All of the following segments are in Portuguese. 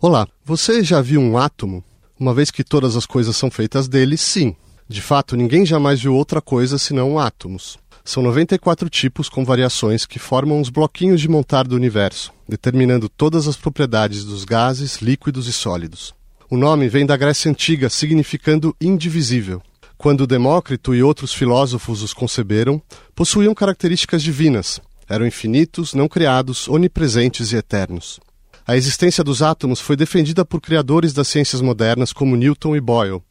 Olá, você já viu um átomo? Uma vez que todas as coisas são feitas dele, sim. De fato, ninguém jamais viu outra coisa senão átomos. São 94 tipos com variações que formam os bloquinhos de montar do universo, determinando todas as propriedades dos gases, líquidos e sólidos. O nome vem da Grécia Antiga, significando indivisível. Quando Demócrito e outros filósofos os conceberam, possuíam características divinas, eram infinitos, não criados, onipresentes e eternos. A existência dos átomos foi defendida por criadores das ciências modernas como Newton e Boyle,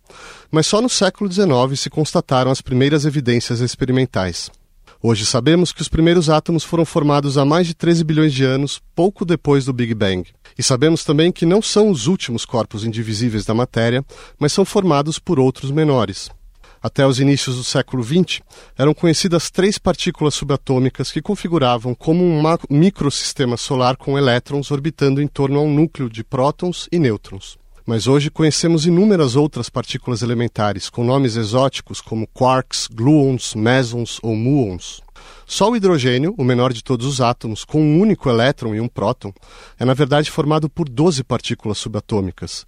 mas só no século XIX se constataram as primeiras evidências experimentais. Hoje sabemos que os primeiros átomos foram formados há mais de 13 bilhões de anos, pouco depois do Big Bang. E sabemos também que não são os últimos corpos indivisíveis da matéria, mas são formados por outros menores. Até os inícios do século XX, eram conhecidas três partículas subatômicas que configuravam como um microsistema solar com elétrons orbitando em torno a um núcleo de prótons e nêutrons. Mas hoje conhecemos inúmeras outras partículas elementares com nomes exóticos como quarks, gluons, mesons ou muons. Só o hidrogênio, o menor de todos os átomos, com um único elétron e um próton, é na verdade formado por 12 partículas subatômicas,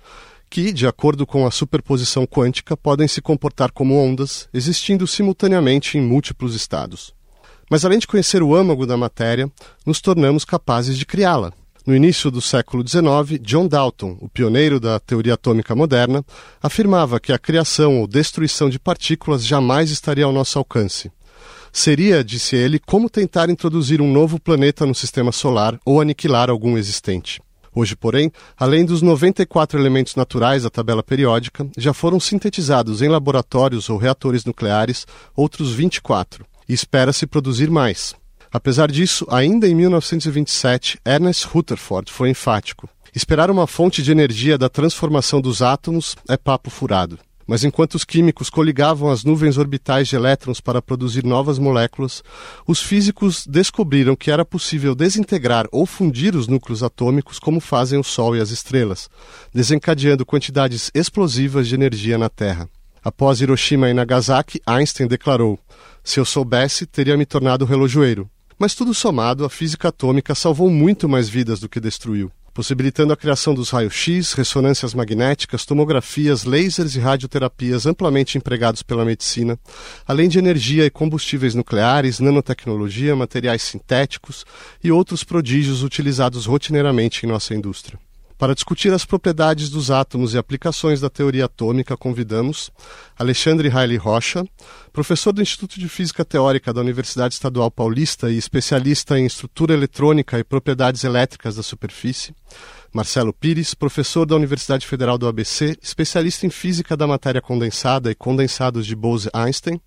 que, de acordo com a superposição quântica, podem se comportar como ondas, existindo simultaneamente em múltiplos estados. Mas além de conhecer o âmago da matéria, nos tornamos capazes de criá-la. No início do século XIX, John Dalton, o pioneiro da teoria atômica moderna, afirmava que a criação ou destruição de partículas jamais estaria ao nosso alcance. Seria, disse ele, como tentar introduzir um novo planeta no sistema solar ou aniquilar algum existente. Hoje, porém, além dos 94 elementos naturais da tabela periódica, já foram sintetizados em laboratórios ou reatores nucleares outros 24, e espera-se produzir mais. Apesar disso, ainda em 1927, Ernest Rutherford foi enfático. Esperar uma fonte de energia da transformação dos átomos é papo furado. Mas enquanto os químicos coligavam as nuvens orbitais de elétrons para produzir novas moléculas, os físicos descobriram que era possível desintegrar ou fundir os núcleos atômicos como fazem o Sol e as estrelas, desencadeando quantidades explosivas de energia na Terra. Após Hiroshima e Nagasaki, Einstein declarou: Se eu soubesse, teria me tornado relojoeiro. Mas tudo somado, a física atômica salvou muito mais vidas do que destruiu possibilitando a criação dos raios-x, ressonâncias magnéticas, tomografias, lasers e radioterapias amplamente empregados pela medicina, além de energia e combustíveis nucleares, nanotecnologia, materiais sintéticos e outros prodígios utilizados rotineiramente em nossa indústria. Para discutir as propriedades dos átomos e aplicações da teoria atômica, convidamos Alexandre Haile Rocha, professor do Instituto de Física Teórica da Universidade Estadual Paulista e especialista em estrutura eletrônica e propriedades elétricas da superfície, Marcelo Pires, professor da Universidade Federal do ABC, especialista em física da matéria condensada e condensados de Bose-Einstein,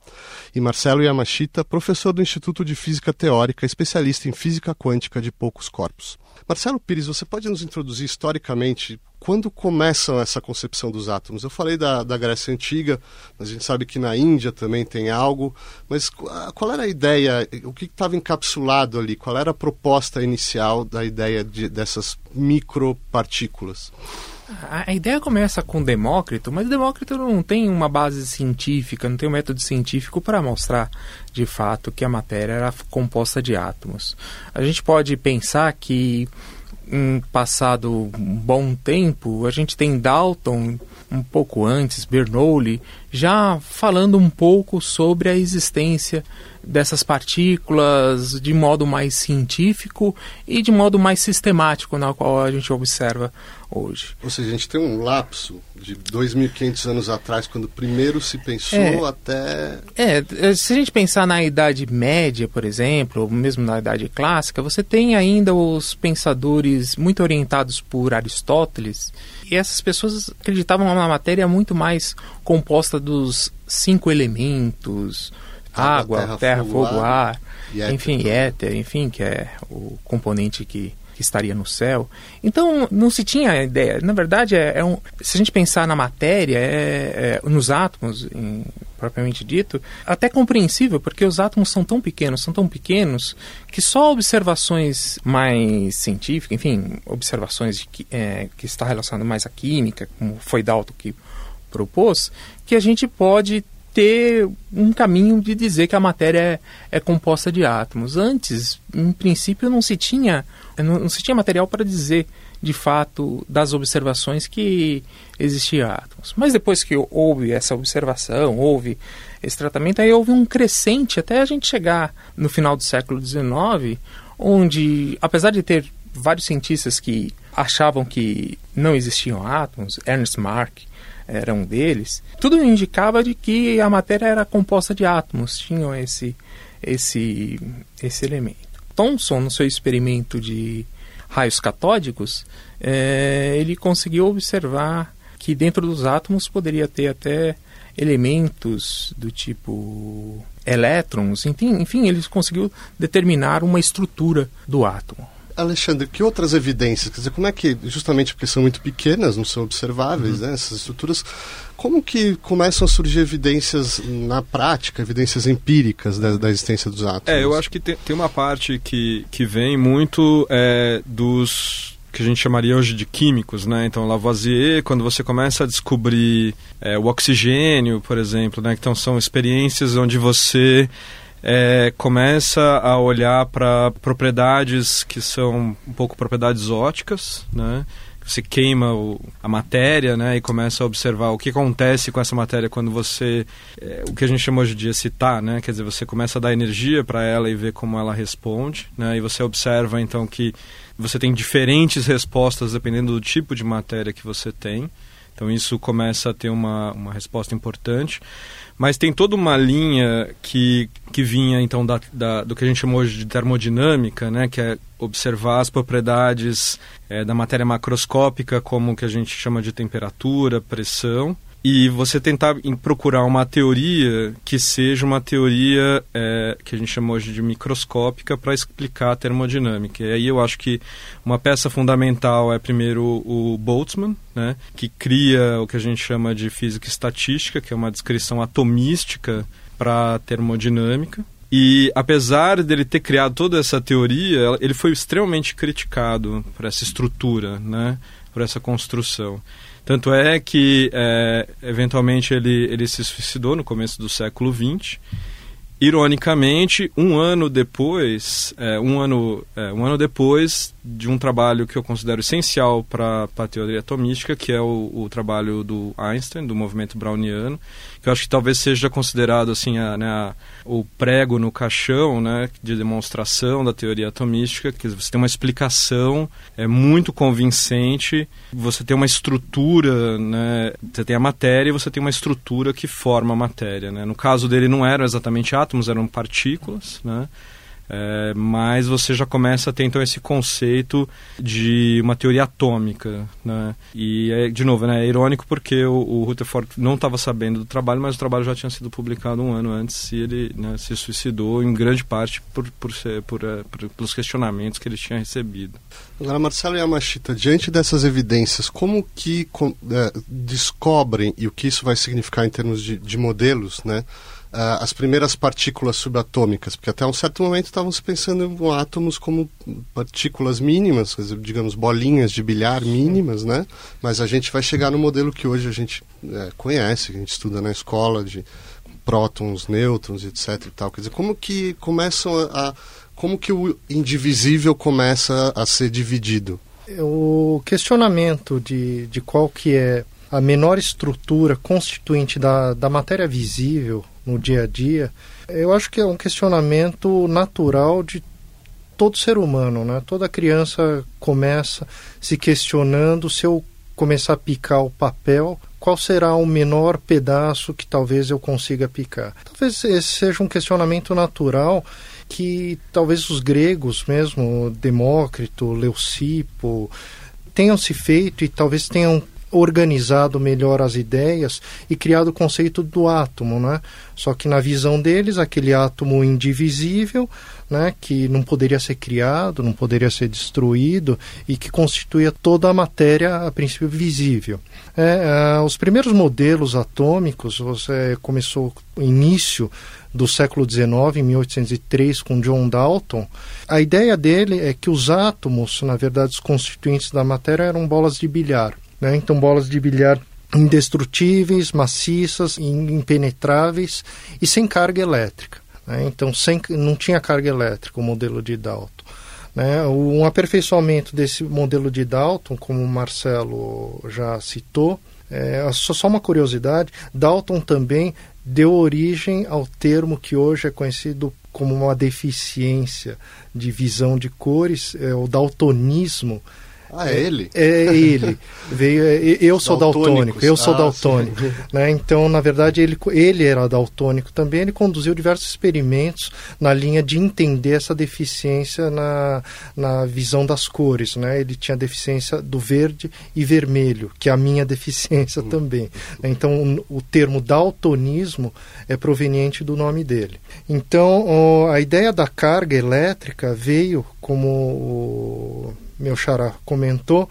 e Marcelo Yamashita, professor do Instituto de Física Teórica, especialista em física quântica de poucos corpos. Marcelo Pires, você pode nos introduzir historicamente quando começa essa concepção dos átomos? Eu falei da, da Grécia Antiga, mas a gente sabe que na Índia também tem algo, mas qual era a ideia, o que estava encapsulado ali, qual era a proposta inicial da ideia de, dessas micropartículas? A ideia começa com Demócrito, mas Demócrito não tem uma base científica, não tem um método científico para mostrar de fato que a matéria era composta de átomos. A gente pode pensar que um passado um bom tempo, a gente tem Dalton um pouco antes, Bernoulli, já falando um pouco sobre a existência dessas partículas de modo mais científico e de modo mais sistemático, na qual a gente observa hoje. Ou seja, a gente tem um lapso de 2.500 anos atrás, quando primeiro se pensou é, até... É, se a gente pensar na Idade Média, por exemplo, ou mesmo na Idade Clássica, você tem ainda os pensadores muito orientados por Aristóteles, e essas pessoas acreditavam numa matéria muito mais composta dos cinco elementos, água, terra, terra fogo, fogo, ar, enfim, éter, enfim, que é o componente que que estaria no céu. Então, não se tinha ideia. Na verdade, é, é um, se a gente pensar na matéria, é, é, nos átomos, em, propriamente dito, até compreensível, porque os átomos são tão pequenos, são tão pequenos, que só observações mais científicas, enfim, observações que, é, que está relacionado mais à química, como foi Dalton que propôs, que a gente pode ter um caminho de dizer que a matéria é, é composta de átomos. Antes, em princípio, não se tinha não, não se tinha material para dizer de fato, das observações que existiam átomos. Mas depois que houve essa observação, houve esse tratamento, aí houve um crescente até a gente chegar no final do século XIX, onde, apesar de ter vários cientistas que achavam que não existiam átomos, Ernst Mark era um deles, tudo indicava de que a matéria era composta de átomos, tinham esse, esse, esse elemento. Thomson, no seu experimento de raios catódicos, é, ele conseguiu observar que dentro dos átomos poderia ter até elementos do tipo elétrons, enfim, enfim, ele conseguiu determinar uma estrutura do átomo. Alexandre, que outras evidências? Quer dizer, como é que, justamente porque são muito pequenas, não são observáveis, uhum. né, essas estruturas, como que começam a surgir evidências na prática, evidências empíricas da, da existência dos átomos? É, eu acho que tem, tem uma parte que, que vem muito é, dos que a gente chamaria hoje de químicos, né? Então, Lavoisier, quando você começa a descobrir é, o oxigênio, por exemplo, né? Então, são experiências onde você é, começa a olhar para propriedades que são um pouco propriedades óticas, né? Você queima o, a matéria, né? E começa a observar o que acontece com essa matéria quando você, é, o que a gente chama hoje de excitar, né? Quer dizer, você começa a dar energia para ela e ver como ela responde, né? E você observa então que você tem diferentes respostas dependendo do tipo de matéria que você tem. Então isso começa a ter uma, uma resposta importante. Mas tem toda uma linha que, que vinha então da, da, do que a gente chamou hoje de termodinâmica, né, que é observar as propriedades é, da matéria macroscópica, como que a gente chama de temperatura, pressão, e você tentar procurar uma teoria que seja uma teoria é, que a gente chama hoje de microscópica para explicar a termodinâmica. E aí eu acho que uma peça fundamental é primeiro o Boltzmann, né, que cria o que a gente chama de física estatística, que é uma descrição atomística para termodinâmica. E apesar dele ter criado toda essa teoria, ele foi extremamente criticado por essa estrutura, né, por essa construção. Tanto é que, é, eventualmente, ele, ele se suicidou no começo do século XX. Ironicamente, um ano depois, é, um, ano, é, um ano depois de um trabalho que eu considero essencial para a teoria atomística, que é o, o, trabalho do Einstein, do movimento browniano, que eu acho que talvez seja considerado assim a, né, a, o prego no caixão né, de demonstração da teoria atomística, que você tem uma explicação é muito convincente, você tem uma estrutura, né, você tem a matéria e você tem uma estrutura que forma a matéria. Né? No caso dele não eram exatamente átomos, eram partículas, né? É, mas você já começa a ter então esse conceito de uma teoria atômica, né? E é, de novo, né, é irônico porque o, o Rutherford não estava sabendo do trabalho, mas o trabalho já tinha sido publicado um ano antes e ele né, se suicidou em grande parte por, por, ser, por, é, por, pelos questionamentos que ele tinha recebido. Agora, Marcelo Yamashita, diante dessas evidências, como que é, descobrem e o que isso vai significar em termos de, de modelos, né? As primeiras partículas subatômicas, porque até um certo momento estavam se pensando em átomos como partículas mínimas, digamos, bolinhas de bilhar mínimas, né? Mas a gente vai chegar no modelo que hoje a gente é, conhece, que a gente estuda na escola, de prótons, nêutrons, etc. E tal. Quer dizer, como que começam a, a como que o indivisível começa a ser dividido? O questionamento de, de qual que é a menor estrutura constituinte da, da matéria visível no dia a dia, eu acho que é um questionamento natural de todo ser humano, né? Toda criança começa se questionando se eu começar a picar o papel, qual será o menor pedaço que talvez eu consiga picar. Talvez esse seja um questionamento natural que talvez os gregos mesmo, Demócrito, Leucipo, tenham se feito e talvez tenham organizado melhor as ideias e criado o conceito do átomo, né? Só que na visão deles, aquele átomo indivisível, né, que não poderia ser criado, não poderia ser destruído e que constituía toda a matéria, a princípio, visível. É, uh, os primeiros modelos atômicos, você começou o início do século XIX, em 1803, com John Dalton. A ideia dele é que os átomos, na verdade, os constituintes da matéria, eram bolas de bilhar. Né? Então, bolas de bilhar indestrutíveis, maciças, impenetráveis e sem carga elétrica. Né? Então, sem, não tinha carga elétrica o modelo de Dalton. Né? Um aperfeiçoamento desse modelo de Dalton, como o Marcelo já citou, é, só, só uma curiosidade, Dalton também deu origem ao termo que hoje é conhecido como uma deficiência de visão de cores, é o daltonismo, ah, é ele? É, é ele. Veio, é, eu sou daltônico, eu sou ah, daltônico. Né? Então, na verdade, ele, ele era daltônico também. Ele conduziu diversos experimentos na linha de entender essa deficiência na, na visão das cores. Né? Ele tinha deficiência do verde e vermelho, que é a minha deficiência hum. também. Então, o, o termo daltonismo é proveniente do nome dele. Então, a ideia da carga elétrica veio como meu xará comentou,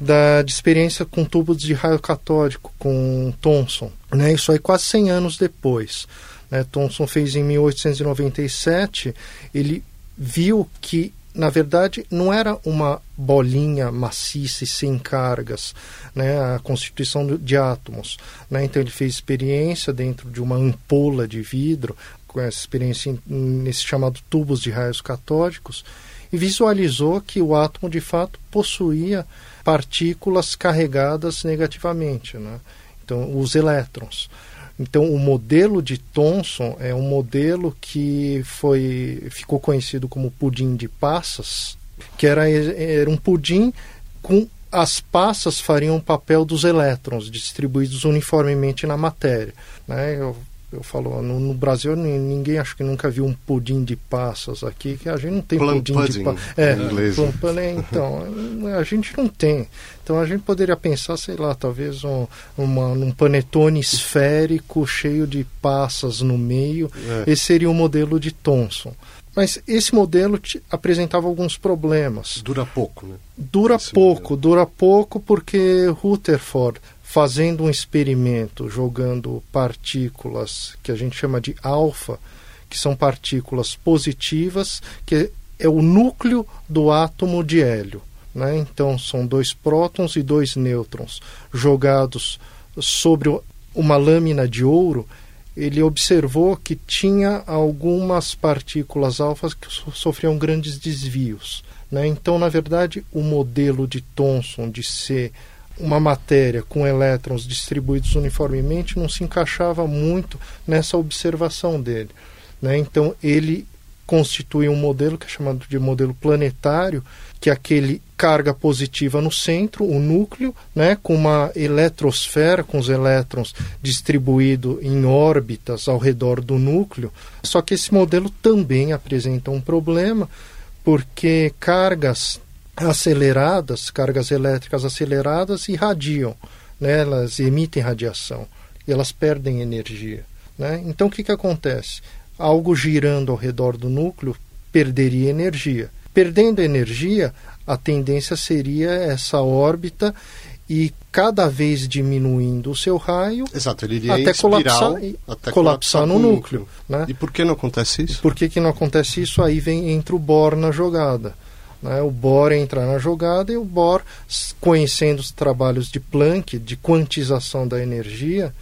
da, de experiência com tubos de raio catódico, com Thomson. Né? Isso aí quase 100 anos depois. Né? Thomson fez em 1897, ele viu que, na verdade, não era uma bolinha maciça e sem cargas, né? a constituição de átomos. Né? Então ele fez experiência dentro de uma ampola de vidro, com essa experiência nesse chamado tubos de raios catódicos, e visualizou que o átomo de fato possuía partículas carregadas negativamente, né? então os elétrons. Então o modelo de Thomson é um modelo que foi ficou conhecido como pudim de passas, que era, era um pudim com as passas fariam o papel dos elétrons distribuídos uniformemente na matéria. Né? Eu falo, no, no, Brasil ninguém acho que nunca viu um pudim de passas aqui, que a gente não tem plum pudim pudding, de passas. É, plum pudding, então, a gente não tem. Então a gente poderia pensar, sei lá, talvez um, uma, um panetone esférico cheio de passas no meio. É. Esse seria o modelo de Thomson. Mas esse modelo apresentava alguns problemas. Dura pouco, né? Dura esse pouco, modelo. dura pouco porque Rutherford fazendo um experimento jogando partículas que a gente chama de alfa, que são partículas positivas, que é o núcleo do átomo de hélio. Né? Então, são dois prótons e dois nêutrons jogados sobre uma lâmina de ouro. Ele observou que tinha algumas partículas alfas que sofriam grandes desvios. Né? Então, na verdade, o modelo de Thomson de ser uma matéria com elétrons distribuídos uniformemente não se encaixava muito nessa observação dele. Né? Então ele constitui um modelo que é chamado de modelo planetário, que é aquele carga positiva no centro, o núcleo, né, com uma eletrosfera, com os elétrons distribuídos em órbitas ao redor do núcleo. Só que esse modelo também apresenta um problema, porque cargas aceleradas, cargas elétricas aceleradas, irradiam, né? elas emitem radiação e elas perdem energia. Né? Então o que, que acontece? Algo girando ao redor do núcleo perderia energia. Perdendo energia, a tendência seria essa órbita e cada vez diminuindo o seu raio Exato, ele iria até, colapsar, até colapsar no núcleo. núcleo né? E por que não acontece isso? por que, que não acontece isso? Aí vem entra o Bohr na jogada. Né? O Bohr entra na jogada e o Bohr, conhecendo os trabalhos de Planck, de quantização da energia,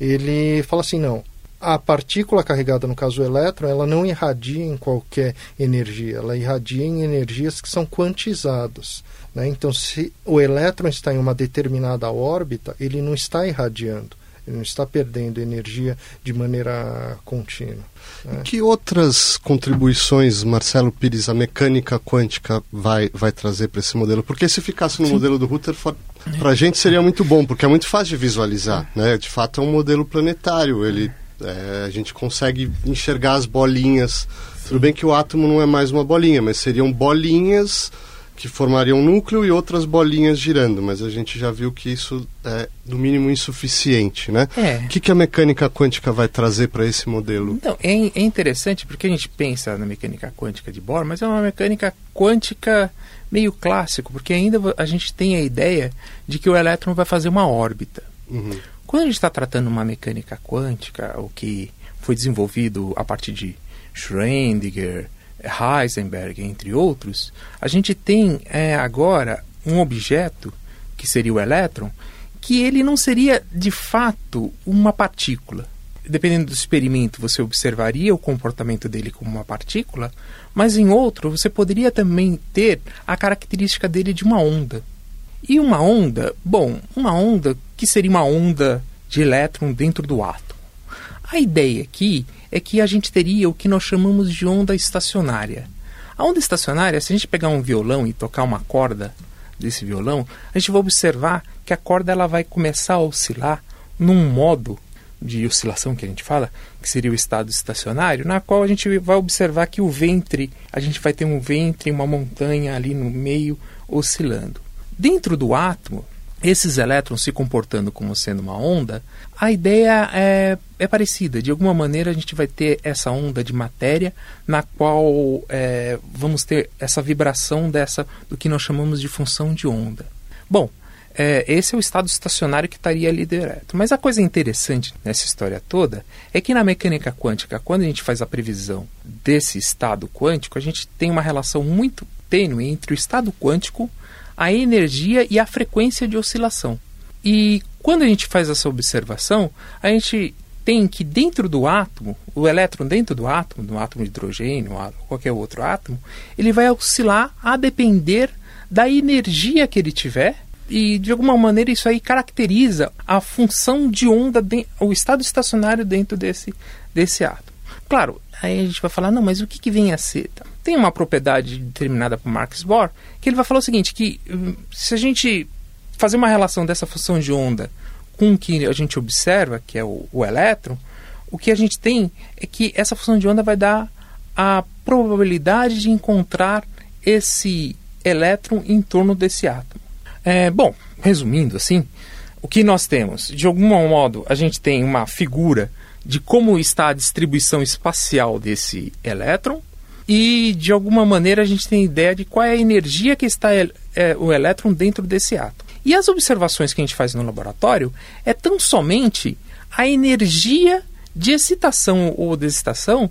ele fala assim, não, a partícula carregada, no caso o elétron, ela não irradia em qualquer energia, ela irradia em energias que são quantizadas. Né? Então, se o elétron está em uma determinada órbita, ele não está irradiando, ele não está perdendo energia de maneira contínua. É. Que outras contribuições, Marcelo Pires, a mecânica quântica vai, vai trazer para esse modelo? Porque se ficasse no Sim. modelo do Rutherford, para a gente seria muito bom, porque é muito fácil de visualizar. Né? De fato, é um modelo planetário. Ele, é, a gente consegue enxergar as bolinhas. Tudo bem que o átomo não é mais uma bolinha, mas seriam bolinhas que formariam um núcleo e outras bolinhas girando, mas a gente já viu que isso é, no mínimo, insuficiente, né? É. O que, que a mecânica quântica vai trazer para esse modelo? Então, é, é interessante porque a gente pensa na mecânica quântica de Bohr, mas é uma mecânica quântica meio clássico, porque ainda a gente tem a ideia de que o elétron vai fazer uma órbita. Uhum. Quando a gente está tratando uma mecânica quântica, o que foi desenvolvido a partir de Schrödinger, Heisenberg, entre outros, a gente tem é, agora um objeto, que seria o elétron, que ele não seria de fato uma partícula. dependendo do experimento, você observaria o comportamento dele como uma partícula, mas em outro, você poderia também ter a característica dele de uma onda. E uma onda, bom, uma onda que seria uma onda de elétron dentro do átomo. A ideia aqui é que a gente teria o que nós chamamos de onda estacionária. A onda estacionária, se a gente pegar um violão e tocar uma corda desse violão, a gente vai observar que a corda ela vai começar a oscilar num modo de oscilação que a gente fala, que seria o estado estacionário, na qual a gente vai observar que o ventre, a gente vai ter um ventre, uma montanha ali no meio oscilando. Dentro do átomo, esses elétrons se comportando como sendo uma onda, a ideia é, é parecida. De alguma maneira, a gente vai ter essa onda de matéria na qual é, vamos ter essa vibração dessa do que nós chamamos de função de onda. Bom, é, esse é o estado estacionário que estaria ali direto. Mas a coisa interessante nessa história toda é que na mecânica quântica, quando a gente faz a previsão desse estado quântico, a gente tem uma relação muito tênue entre o estado quântico, a energia e a frequência de oscilação. E quando a gente faz essa observação, a gente tem que dentro do átomo, o elétron dentro do átomo, do átomo de hidrogênio, ou qualquer outro átomo, ele vai oscilar a depender da energia que ele tiver e de alguma maneira isso aí caracteriza a função de onda, de, o estado estacionário dentro desse, desse átomo. Claro, aí a gente vai falar, não, mas o que, que vem a ser? Tem uma propriedade determinada por Marx Bohr que ele vai falar o seguinte, que hum, se a gente fazer uma relação dessa função de onda com o que a gente observa, que é o, o elétron, o que a gente tem é que essa função de onda vai dar a probabilidade de encontrar esse elétron em torno desse átomo. É, bom, resumindo assim, o que nós temos? De algum modo, a gente tem uma figura de como está a distribuição espacial desse elétron e, de alguma maneira, a gente tem ideia de qual é a energia que está é, o elétron dentro desse átomo. E as observações que a gente faz no laboratório é tão somente a energia de excitação ou desexcitação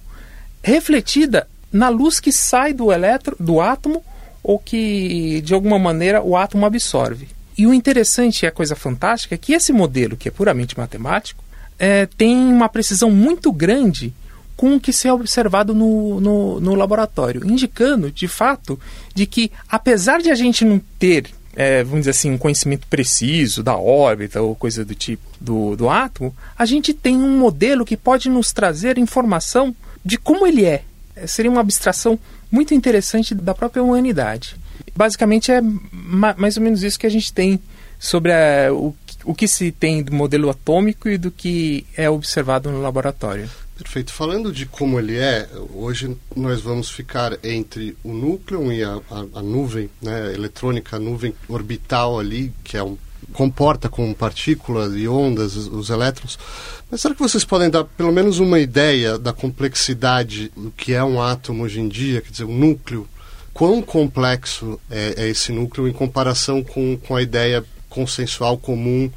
refletida na luz que sai do elétron, do átomo ou que de alguma maneira o átomo absorve. E o interessante e a coisa fantástica é que esse modelo, que é puramente matemático, é, tem uma precisão muito grande com o que se é observado no, no, no, laboratório, indicando, de fato, de que apesar de a gente não ter, é, vamos dizer assim, um conhecimento preciso da órbita ou coisa do tipo do, do átomo, a gente tem um modelo que pode nos trazer informação de como ele é. é seria uma abstração muito interessante da própria humanidade. Basicamente é mais ou menos isso que a gente tem sobre a, o, o que se tem do modelo atômico e do que é observado no laboratório. Perfeito. Falando de como ele é, hoje nós vamos ficar entre o núcleo e a, a, a nuvem né, eletrônica, a nuvem orbital ali, que é um comporta com partículas e ondas, os, os elétrons. Mas será que vocês podem dar pelo menos uma ideia da complexidade do que é um átomo hoje em dia, quer dizer, um núcleo? Quão complexo é, é esse núcleo em comparação com, com a ideia consensual comum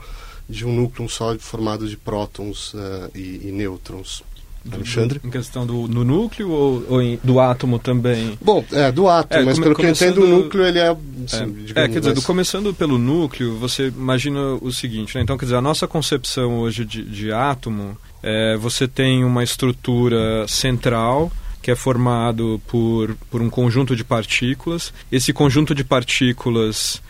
de um núcleo sólido formado de prótons uh, e, e nêutrons? Alexandre? Em questão do, do núcleo ou, ou em, do átomo também? Bom, é, do átomo, é, mas come, pelo que eu entendo, o núcleo ele é... Assim, é, é, quer dizer, do, começando pelo núcleo, você imagina o seguinte, né? Então, quer dizer, a nossa concepção hoje de, de átomo, é, você tem uma estrutura central que é formado por, por um conjunto de partículas. Esse conjunto de partículas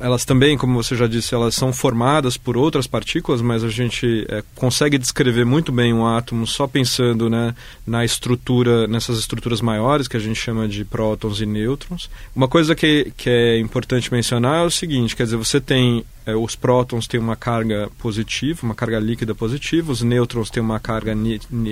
elas também, como você já disse, elas são formadas por outras partículas, mas a gente é, consegue descrever muito bem um átomo só pensando né, na estrutura, nessas estruturas maiores que a gente chama de prótons e nêutrons. Uma coisa que, que é importante mencionar é o seguinte, quer dizer, você tem é, os prótons têm uma carga positiva, uma carga líquida positiva, os nêutrons têm uma carga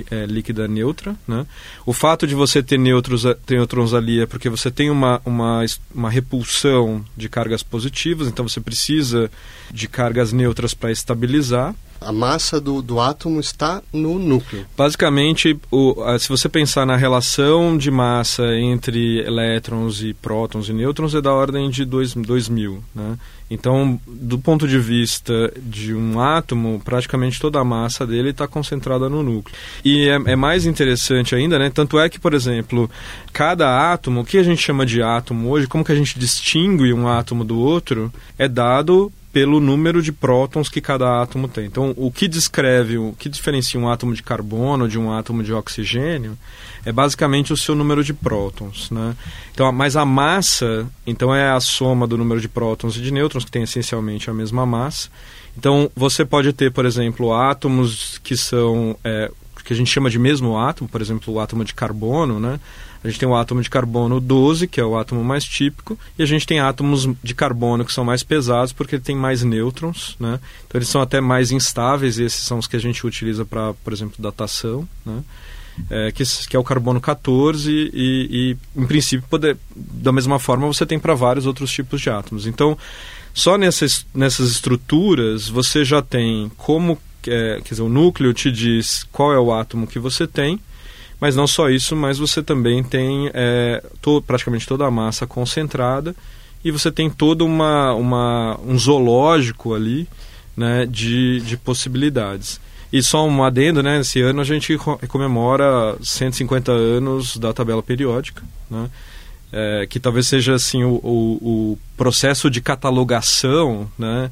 é, líquida neutra. Né? O fato de você ter nêutrons, ter nêutrons ali é porque você tem uma, uma, uma repulsão de cargas positivas, então você precisa de cargas neutras para estabilizar. A massa do, do átomo está no núcleo. Basicamente, o, se você pensar na relação de massa entre elétrons e prótons e nêutrons, é da ordem de 2 mil. Né? Então, do ponto de vista de um átomo, praticamente toda a massa dele está concentrada no núcleo. E é, é, mais interessante ainda, né? Tanto é que, por exemplo, cada átomo, o que a gente chama de átomo hoje, como que a gente distingue um átomo do outro, é dado pelo número de prótons que cada átomo tem. Então, o que descreve, o que diferencia um átomo de carbono de um átomo de oxigênio é basicamente o seu número de prótons, né? Então, mas a massa, então é a soma do número de prótons e de nêutrons que tem essencialmente a mesma massa. Então, você pode ter, por exemplo, átomos que são é, que a gente chama de mesmo átomo, por exemplo, o átomo de carbono, né? A gente tem o átomo de carbono 12, que é o átomo mais típico, e a gente tem átomos de carbono que são mais pesados porque ele tem mais nêutrons, né? Então eles são até mais instáveis, e esses são os que a gente utiliza para, por exemplo, datação, né? É, que, que, é o carbono 14 e, e em princípio, poder, da mesma forma você tem para vários outros tipos de átomos. Então, só nessas, nessas estruturas você já tem como, é, quer dizer, o núcleo te diz qual é o átomo que você tem, mas não só isso, mas você também tem é, to, praticamente toda a massa concentrada e você tem todo uma, uma, um zoológico ali né, de, de possibilidades. E só um adendo, né? Esse ano a gente comemora 150 anos da tabela periódica, né? É, que talvez seja assim o, o, o processo de catalogação, né?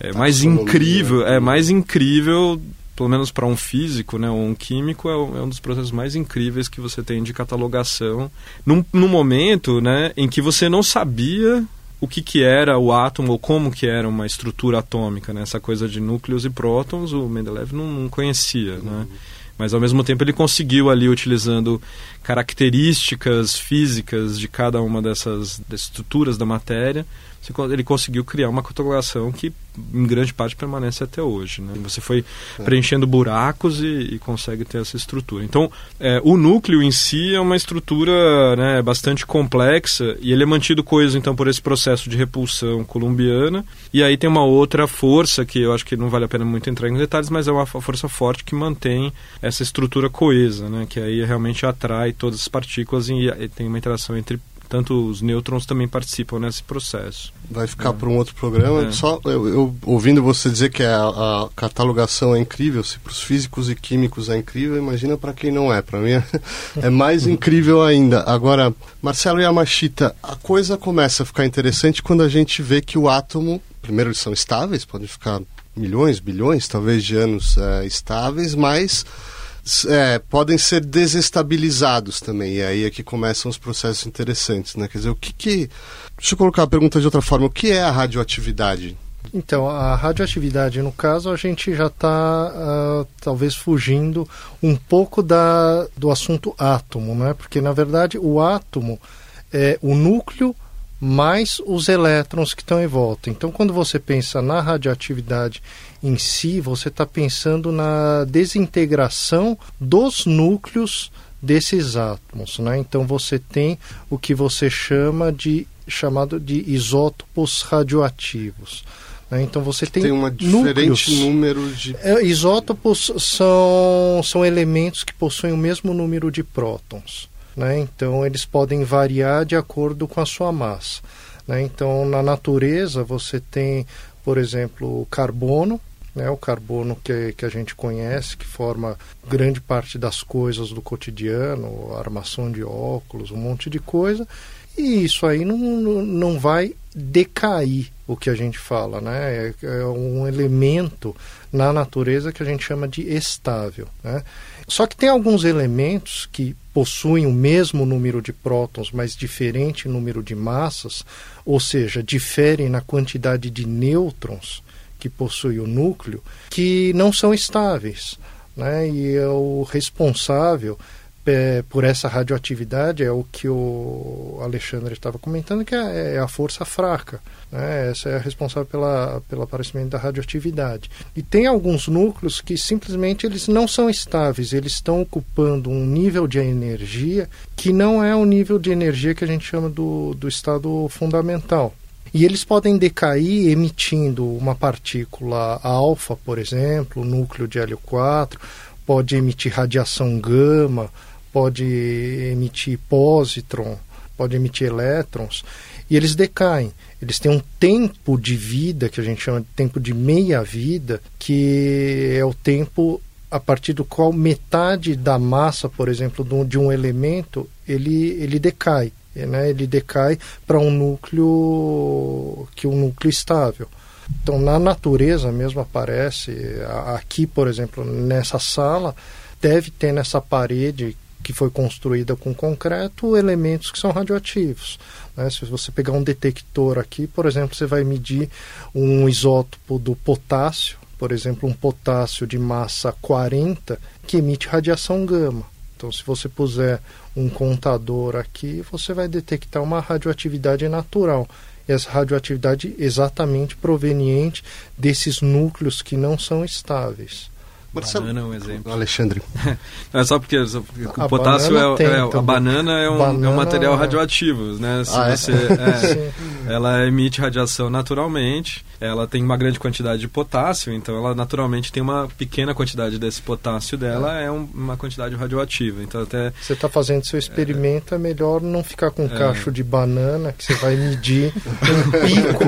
É mais incrível, é mais incrível pelo menos para um físico, né, ou um químico, é, é, um dos processos mais incríveis que você tem de catalogação. Num, num momento né, em que você não sabia o que, que era o átomo ou como que era uma estrutura atômica, né? essa coisa de núcleos e prótons, o Mendeleev não, não conhecia. Né? Uhum. Né? Mas ao mesmo tempo ele conseguiu ali, utilizando características físicas de cada uma dessas estruturas da matéria, ele conseguiu criar uma catalogação que em grande parte permanece até hoje. Né? Você foi é. preenchendo buracos e, e, consegue ter essa estrutura. Então, é, o núcleo em si é uma estrutura né, bastante complexa e ele é mantido coeso então por esse processo de repulsão columbiana. E aí tem uma outra força que eu acho que não vale a pena muito entrar em detalhes, mas é uma força forte que mantém essa estrutura coesa, né, que aí realmente atrai todas as partículas e, e tem uma interação entre tanto os nêutrons também participam nesse processo. Vai ficar é. para um outro programa. É. Só eu, eu, ouvindo você dizer que a, a catalogação é incrível, se para os físicos e químicos é incrível, imagina para quem não é. Para mim é, é mais incrível ainda. Agora, Marcelo Yamashita, a coisa começa a ficar interessante quando a gente vê que o átomo, primeiro eles são estáveis, podem ficar milhões, bilhões, talvez de anos é, estáveis, mas é, podem ser desestabilizados também. E aí é que começam os processos interessantes, né? Quer dizer, o que que... Deixa eu colocar a pergunta de outra forma. O que é a radioatividade? Então, a radioatividade, no caso, a gente já está uh, talvez fugindo um pouco da, do assunto átomo, né? Porque, na verdade, o átomo é o núcleo mais os elétrons que estão em volta. Então, quando você pensa na radioatividade em si, você está pensando na desintegração dos núcleos desses átomos, né? Então você tem o que você chama de chamado de isótopos radioativos. Né? Então você tem, tem uma diferente núcleos. número de é, isótopos são são elementos que possuem o mesmo número de prótons. Né? Então, eles podem variar de acordo com a sua massa. Né? Então, na natureza, você tem, por exemplo, o carbono, né? o carbono que, que a gente conhece, que forma grande parte das coisas do cotidiano, armação de óculos, um monte de coisa. E isso aí não, não vai decair o que a gente fala, né? É, é um elemento na natureza que a gente chama de estável, né? Só que tem alguns elementos que possuem o mesmo número de prótons, mas diferente número de massas, ou seja, diferem na quantidade de nêutrons que possui o núcleo, que não são estáveis. Né? E é o responsável é, por essa radioatividade é o que o Alexandre estava comentando, que é, é a força fraca. Né? Essa é a responsável pela, pelo aparecimento da radioatividade. E tem alguns núcleos que simplesmente eles não são estáveis, eles estão ocupando um nível de energia que não é o nível de energia que a gente chama do, do estado fundamental. E eles podem decair emitindo uma partícula alfa, por exemplo, núcleo de hélio 4, pode emitir radiação gama, pode emitir positron, pode emitir elétrons, e eles decaem. Eles têm um tempo de vida, que a gente chama de tempo de meia-vida, que é o tempo a partir do qual metade da massa, por exemplo, de um elemento, ele, ele decai. Né? Ele decai para um núcleo que um núcleo estável. Então, na natureza mesmo aparece, aqui, por exemplo, nessa sala, deve ter nessa parede que foi construída com concreto elementos que são radioativos. Né? Se você pegar um detector aqui, por exemplo, você vai medir um isótopo do potássio, por exemplo, um potássio de massa 40, que emite radiação gama. Então, se você puser um contador aqui, você vai detectar uma radioatividade natural. E essa radioatividade exatamente proveniente desses núcleos que não são estáveis. Marcelo, banana é um exemplo. Alexandre. é só porque, só porque o potássio é, tem, é, a banana é um, banana é um material radioativo, né? Se ah, é? você, é, ela emite radiação naturalmente ela tem uma grande quantidade de potássio, então ela naturalmente tem uma pequena quantidade desse potássio dela, é, é um, uma quantidade radioativa. Então até você está fazendo seu experimento, é, é, melhor não ficar com um é, cacho de banana que você vai medir um pico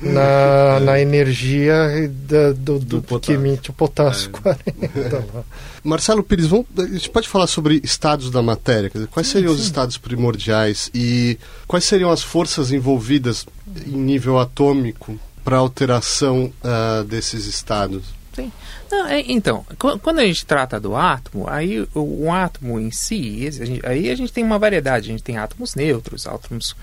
na, na energia da, do, do, do que emite o potássio é. 40. Marcelo Pires, vamos, a gente pode falar sobre estados da matéria? Quais seriam sim. os estados primordiais e quais seriam as forças envolvidas em nível atômico para alteração uh, desses estados? Sim. Não, é, então, quando a gente trata do átomo, aí o, o átomo em si, a gente, aí a gente tem uma variedade. A gente tem átomos neutros, átomos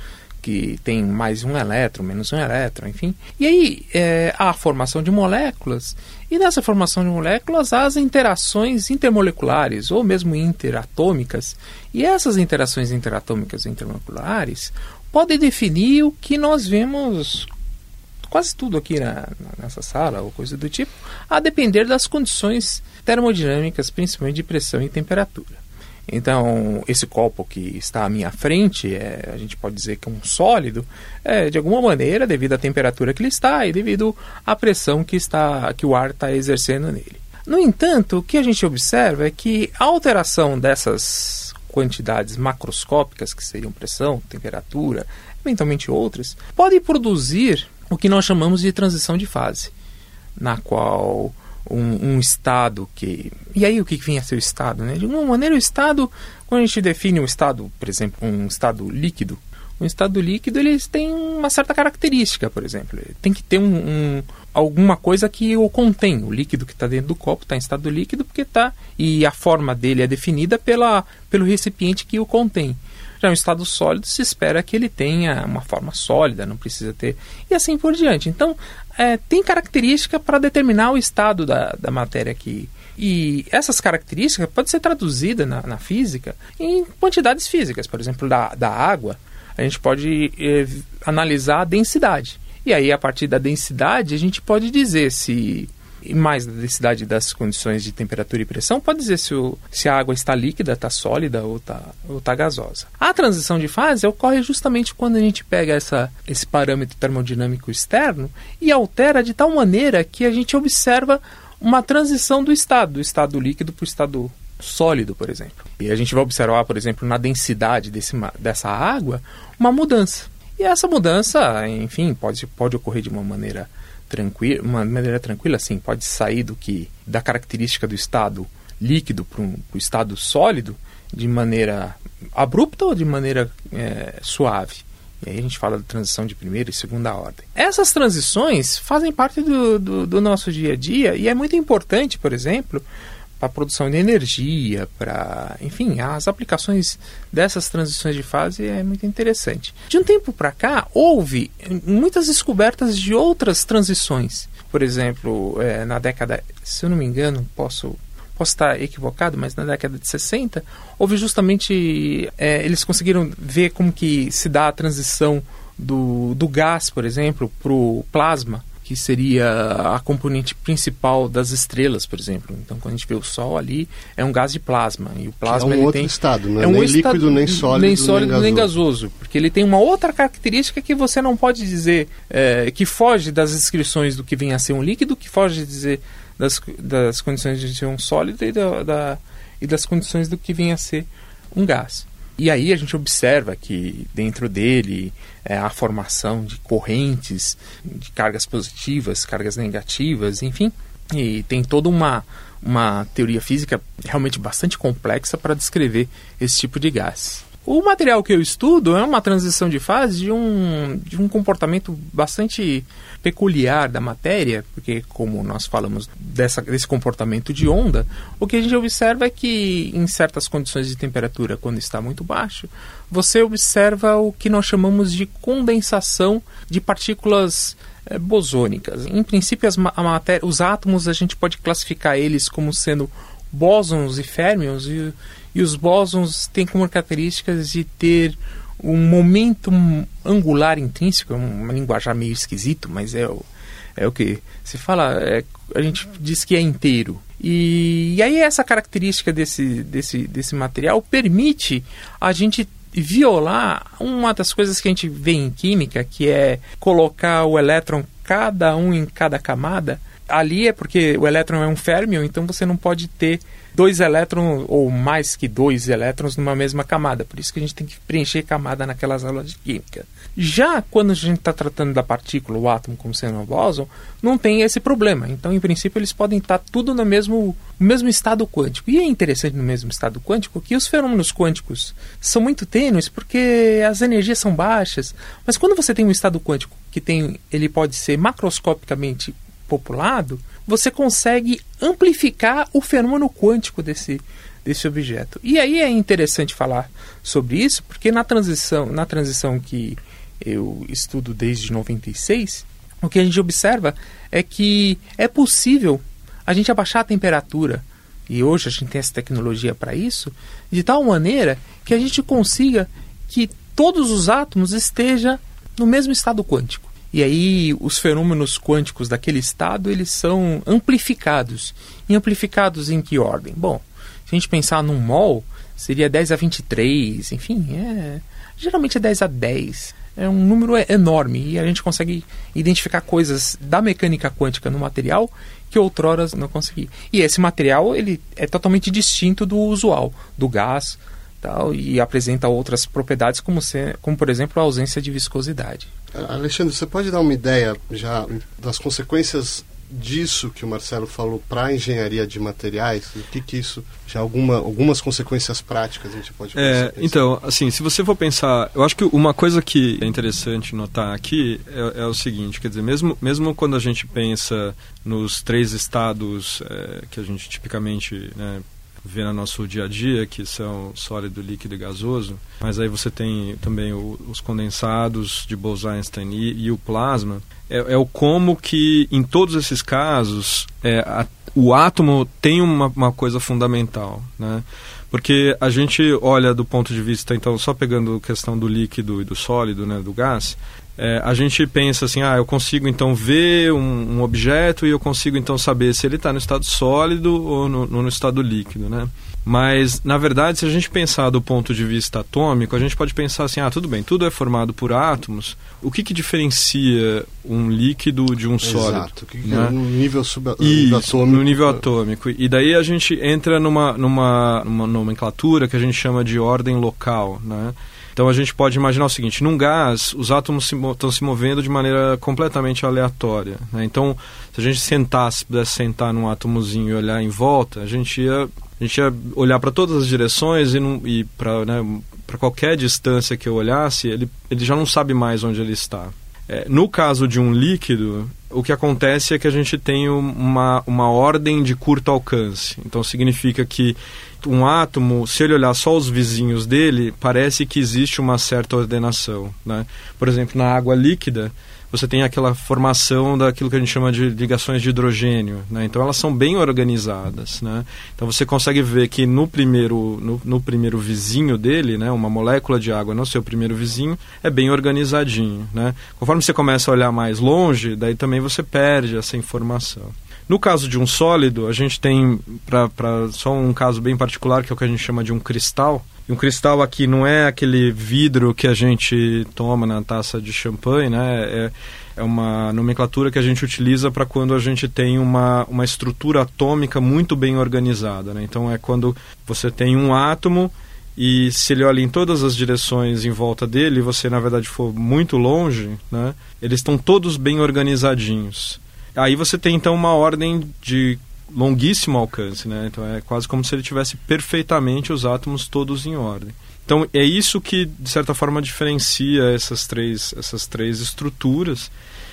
que tem mais um elétron, menos um elétron, enfim. E aí é, há a formação de moléculas, e nessa formação de moléculas há as interações intermoleculares, ou mesmo interatômicas. E essas interações interatômicas e intermoleculares podem definir o que nós vemos quase tudo aqui na, nessa sala ou coisa do tipo, a depender das condições termodinâmicas, principalmente de pressão e temperatura. Então, esse copo que está à minha frente, é, a gente pode dizer que é um sólido, é, de alguma maneira, devido à temperatura que ele está e devido à pressão que, está, que o ar está exercendo nele. No entanto, o que a gente observa é que a alteração dessas quantidades macroscópicas, que seriam pressão, temperatura, eventualmente outras, pode produzir o que nós chamamos de transição de fase, na qual um, um, estado que. E aí o que vem a ser o estado? Né? De alguma maneira, o estado, quando a gente define um estado, por exemplo, um estado líquido, um estado líquido ele tem uma certa característica, por exemplo. Ele tem que ter um, um, alguma coisa que o contém. O líquido que está dentro do copo está em estado líquido porque está. E a forma dele é definida pela, pelo recipiente que o contém. Já um estado sólido se espera que ele tenha uma forma sólida, não precisa ter. E assim por diante. Então, é, tem característica para determinar o estado da, da matéria aqui. E essas características podem ser traduzidas na, na física em quantidades físicas. Por exemplo, da, da água, a gente pode eh, analisar a densidade. E aí, a partir da densidade, a gente pode dizer se e mais da densidade das condições de temperatura e pressão, pode dizer se, o, se a água está líquida, está sólida ou está ou tá gasosa. A transição de fase ocorre justamente quando a gente pega essa, esse parâmetro termodinâmico externo e altera de tal maneira que a gente observa uma transição do estado, do estado líquido para o estado sólido, por exemplo. E a gente vai observar, por exemplo, na densidade desse, dessa água, uma mudança. E essa mudança, enfim, pode, pode ocorrer de uma maneira tranquila, uma maneira tranquila, assim, pode sair do que da característica do estado líquido para o estado sólido de maneira abrupta ou de maneira é, suave. E aí a gente fala da transição de primeira e segunda ordem. Essas transições fazem parte do, do, do nosso dia a dia e é muito importante, por exemplo, para produção de energia, para, enfim, as aplicações dessas transições de fase é muito interessante. De um tempo para cá, houve muitas descobertas de outras transições. Por exemplo, é, na década, se eu não me engano, posso posso estar equivocado, mas na década de 60 houve justamente é, eles conseguiram ver como que se dá a transição do, do gás, por exemplo, para o plasma que seria a componente principal das estrelas, por exemplo. Então, quando a gente vê o Sol ali, é um gás de plasma. E o plasma é um outro tem, estado, não é, é um nem líquido, estado, nem sólido, nem, sólido nem, gasoso. nem, gasoso. Porque ele tem uma outra característica que você não pode dizer, é, que foge das descrições do que vem a ser um líquido, que foge de dizer das, das condições de ser um sólido e, da, da, e das condições do que vem a ser um gás. E aí a gente observa que dentro dele é, a formação de correntes, de cargas positivas, cargas negativas, enfim, e tem toda uma, uma teoria física realmente bastante complexa para descrever esse tipo de gás. O material que eu estudo é uma transição de fase de um, de um comportamento bastante peculiar da matéria, porque como nós falamos dessa, desse comportamento de onda, o que a gente observa é que em certas condições de temperatura, quando está muito baixo, você observa o que nós chamamos de condensação de partículas é, bosônicas. Em princípio, as, a matéria, os átomos a gente pode classificar eles como sendo bósons e férmions e, e os bósons têm como características de ter um momento angular intrínseco, é uma linguagem meio esquisito, mas é o, é o que se fala, é, a gente diz que é inteiro. E, e aí essa característica desse, desse, desse material permite a gente violar uma das coisas que a gente vê em química, que é colocar o elétron cada um em cada camada. Ali é porque o elétron é um férmio, então você não pode ter dois elétrons ou mais que dois elétrons numa mesma camada. Por isso que a gente tem que preencher camada naquelas aulas de química. Já quando a gente está tratando da partícula, o átomo como sendo um bóson, não tem esse problema. Então, em princípio, eles podem estar tudo no mesmo, no mesmo estado quântico. E é interessante no mesmo estado quântico que os fenômenos quânticos são muito tênues porque as energias são baixas. Mas quando você tem um estado quântico que tem, ele pode ser macroscopicamente populado, você consegue amplificar o fenômeno quântico desse, desse objeto. E aí é interessante falar sobre isso, porque na transição, na transição que eu estudo desde 96, o que a gente observa é que é possível a gente abaixar a temperatura, e hoje a gente tem essa tecnologia para isso, de tal maneira que a gente consiga que todos os átomos estejam no mesmo estado quântico. E aí os fenômenos quânticos daquele estado eles são amplificados. E amplificados em que ordem? Bom, se a gente pensar num mol, seria 10 a 23, enfim, é, geralmente é 10 a 10. É um número enorme e a gente consegue identificar coisas da mecânica quântica no material que outroras não conseguia. E esse material ele é totalmente distinto do usual, do gás, tal, e apresenta outras propriedades como, ser, como por exemplo a ausência de viscosidade. Alexandre, você pode dar uma ideia já das consequências disso que o Marcelo falou para a engenharia de materiais? O que que isso, já alguma, algumas consequências práticas a gente pode é, Então, assim, se você for pensar, eu acho que uma coisa que é interessante notar aqui é, é o seguinte, quer dizer, mesmo, mesmo quando a gente pensa nos três estados é, que a gente tipicamente né, vê no nosso dia a dia, que são sólido, líquido e gasoso, mas aí você tem também o, os condensados de Bose-Einstein e, e, o plasma, é, é, o como que em todos esses casos é, a, o átomo tem uma, uma coisa fundamental, né? Porque a gente olha do ponto de vista, então, só pegando a questão do líquido e do sólido, né, do gás, é, a gente pensa assim, ah, eu consigo então ver um, um objeto e eu consigo então saber se ele está no estado sólido ou no, no, estado líquido, né? Mas, na verdade, se a gente pensar do ponto de vista atômico, a gente pode pensar assim, ah, tudo bem, tudo é formado por átomos. O que, que diferencia um líquido de um sólido? Exato, que né? no nível, sub nível atômico. no nível atômico. E daí a gente entra numa, numa, numa nomenclatura que a gente chama de ordem local, né? Então a gente pode imaginar o seguinte: num gás, os átomos se, estão se movendo de maneira completamente aleatória. Né? Então, se a gente sentasse, pudesse sentar num átomozinho e olhar em volta, a gente ia, a gente ia olhar para todas as direções e, e para né, qualquer distância que eu olhasse, ele, ele já não sabe mais onde ele está. É, no caso de um líquido, o que acontece é que a gente tem uma, uma ordem de curto alcance. Então significa que um átomo, se ele olhar só os vizinhos dele, parece que existe uma certa ordenação. Né? Por exemplo, na água líquida, você tem aquela formação daquilo que a gente chama de ligações de hidrogênio. Né? Então elas são bem organizadas. Né? Então você consegue ver que no primeiro, no, no, primeiro vizinho dele, né? uma molécula de água no seu primeiro vizinho, é bem organizadinho. Né? Conforme você começa a olhar mais longe, daí também você perde essa informação. No caso de um sólido, a gente tem para só um caso bem particular, que é o que a gente chama de um cristal. E um cristal aqui não é aquele vidro que a gente toma na taça de champanhe, né? É, é uma nomenclatura que a gente utiliza para quando a gente tem uma, uma estrutura atômica muito bem organizada. Né? Então é quando você tem um átomo e se ele olha em todas as direções em volta dele, você na verdade for muito longe, né? eles estão todos bem organizadinhos. Aí você tem então uma ordem de longuíssimo alcance, né? Então é quase como se ele tivesse perfeitamente os átomos todos em ordem. Então é isso que de certa forma diferencia essas três, essas três estruturas.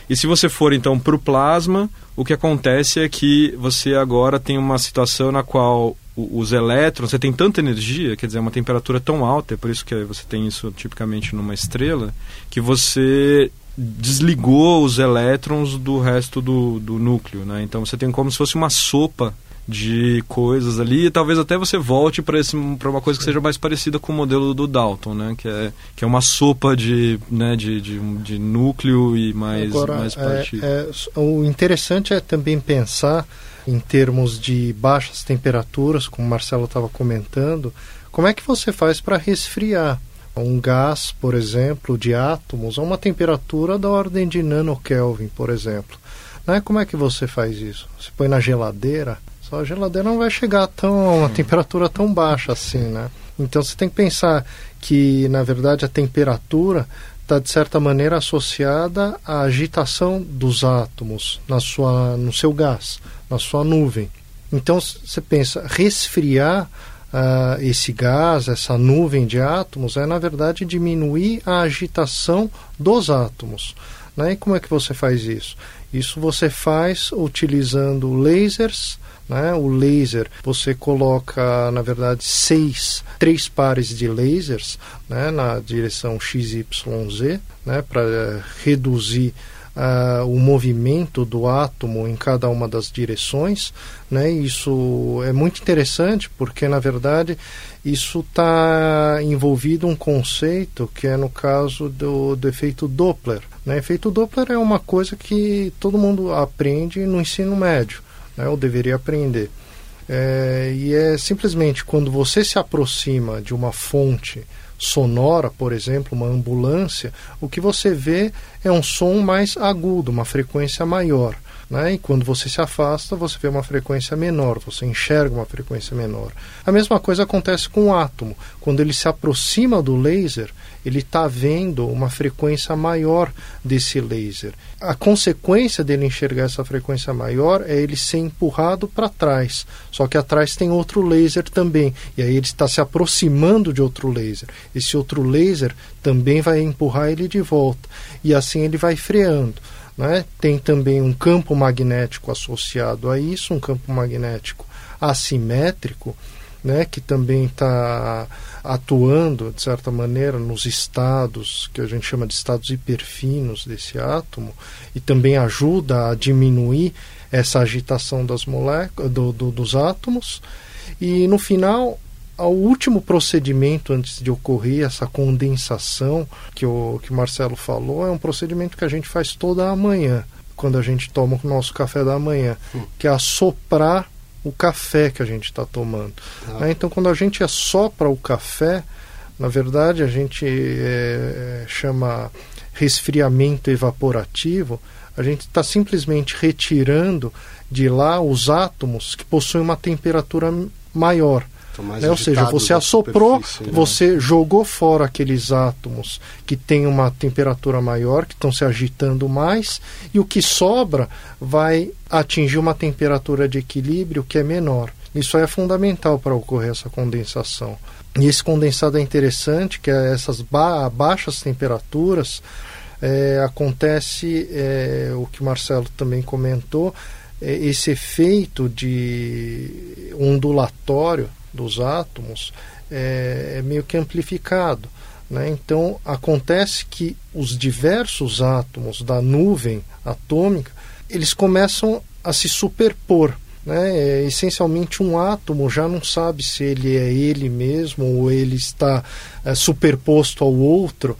E se você for então para o plasma, o que acontece é que você agora tem uma situação na qual os elétrons, você tem tanta energia, quer dizer, uma temperatura tão alta, é por isso que você tem isso tipicamente numa estrela, que você desligou os elétrons do resto do, do núcleo, né? Então você tem como se fosse uma sopa de coisas ali e talvez até você volte para uma coisa que seja mais parecida com o modelo do Dalton, né? Que é, que é uma sopa de, né, de, de, de núcleo e mais, Agora, mais partido. É, é, o interessante é também pensar em termos de baixas temperaturas, como o Marcelo estava comentando, como é que você faz para resfriar? Um gás, por exemplo, de átomos a uma temperatura da ordem de nanokelvin, por exemplo. Né? Como é que você faz isso? Você põe na geladeira? Só a geladeira não vai chegar a tão, uma temperatura tão baixa assim, né? Então você tem que pensar que, na verdade, a temperatura está, de certa maneira, associada à agitação dos átomos na sua, no seu gás, na sua nuvem. Então você pensa, resfriar uh, esse gás, essa nuvem de átomos, é, na verdade, diminuir a agitação dos átomos. Né? E como é que você faz isso? Isso você faz utilizando lasers né? O laser, você coloca, na verdade, seis, três pares de lasers né? na direção XYZ né? para eh, reduzir uh, o movimento do átomo em cada uma das direções. Né? Isso é muito interessante porque, na verdade, isso está envolvido um conceito que é no caso do, do efeito Doppler. Né? Efeito Doppler é uma coisa que todo mundo aprende no ensino médio né, ou deveria aprender. É, e é simplesmente quando você se aproxima de uma fonte sonora, por exemplo, uma ambulância, o que você vê é um som mais agudo, uma frequência maior. Né? E quando você se afasta, você vê uma frequência menor, você enxerga uma frequência menor. A mesma coisa acontece com o átomo. Quando ele se aproxima do laser, ele está vendo uma frequência maior desse laser. A consequência dele enxergar essa frequência maior é ele ser empurrado para trás. Só que atrás tem outro laser também. E aí ele está se aproximando de outro laser. Esse outro laser também vai empurrar ele de volta. E assim ele vai freando. Né? Tem também um campo magnético associado a isso, um campo magnético assimétrico, né? que também está atuando, de certa maneira, nos estados que a gente chama de estados hiperfinos desse átomo, e também ajuda a diminuir essa agitação das moléculas, do, do, dos átomos. E no final, ao último procedimento antes de ocorrer essa condensação que o, que o Marcelo falou é um procedimento que a gente faz toda a manhã, quando a gente toma o nosso café da manhã, hum. que é assoprar o café que a gente está tomando. Ah. Então, quando a gente assopra o café, na verdade a gente é, chama resfriamento evaporativo, a gente está simplesmente retirando de lá os átomos que possuem uma temperatura maior. Né? Ou seja, você assoprou, né? você jogou fora aqueles átomos que têm uma temperatura maior, que estão se agitando mais, e o que sobra vai atingir uma temperatura de equilíbrio que é menor. Isso é fundamental para ocorrer essa condensação. E esse condensado é interessante, que é essas ba baixas temperaturas é, acontece é, o que o Marcelo também comentou, é, esse efeito de ondulatório dos átomos é, é meio que amplificado. Né? Então, acontece que os diversos átomos da nuvem atômica eles começam a se superpor. Né? É, essencialmente, um átomo já não sabe se ele é ele mesmo ou ele está é, superposto ao outro.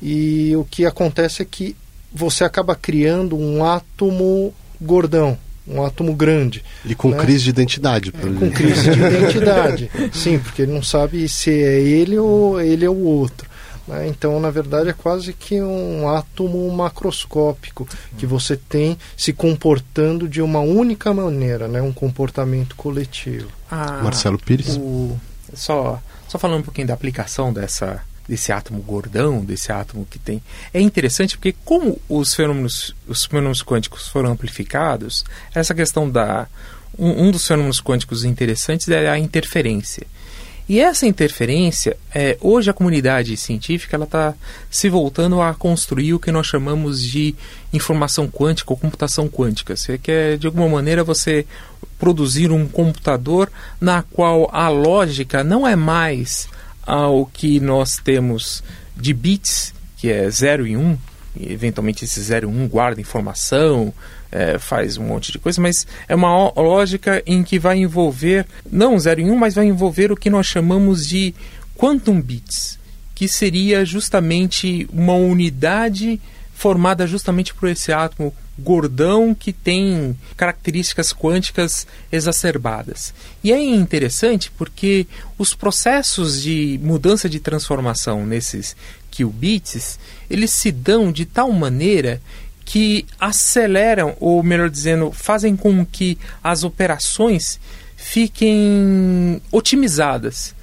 E o que acontece é que você acaba criando um átomo gordão, um átomo grande. E com né? crise de identidade. É, com crise de identidade, sim, porque ele não sabe se é ele ou ele é o outro. Né? Então, na verdade, é quase que um átomo macroscópico que você tem se comportando de uma única maneira, né? um comportamento coletivo. Ah, Marcelo Pires. O... Só, só falando um pouquinho da aplicação dessa desse átomo gordão, desse átomo que tem. É interessante porque como os fenômenos, os fenômenos quânticos foram amplificados, essa questão da um, um dos fenômenos quânticos interessantes é a interferência. E essa interferência, é, hoje a comunidade científica ela está se voltando a construir o que nós chamamos de informação quântica ou computação quântica. Você quer, de alguma maneira, você produzir um computador na qual a lógica não é mais ao que nós temos de bits, que é 0 e 1, um, eventualmente esse 0 e 1 um guarda informação, é, faz um monte de coisa, mas é uma lógica em que vai envolver, não 0 e 1, um, mas vai envolver o que nós chamamos de quantum bits, que seria justamente uma unidade formada justamente por esse átomo gordão que tem características quânticas exacerbadas. E é interessante porque os processos de mudança de transformação nesses qubits, eles se dão de tal maneira que aceleram, ou melhor dizendo, fazem com que as operações fiquem otimizadas.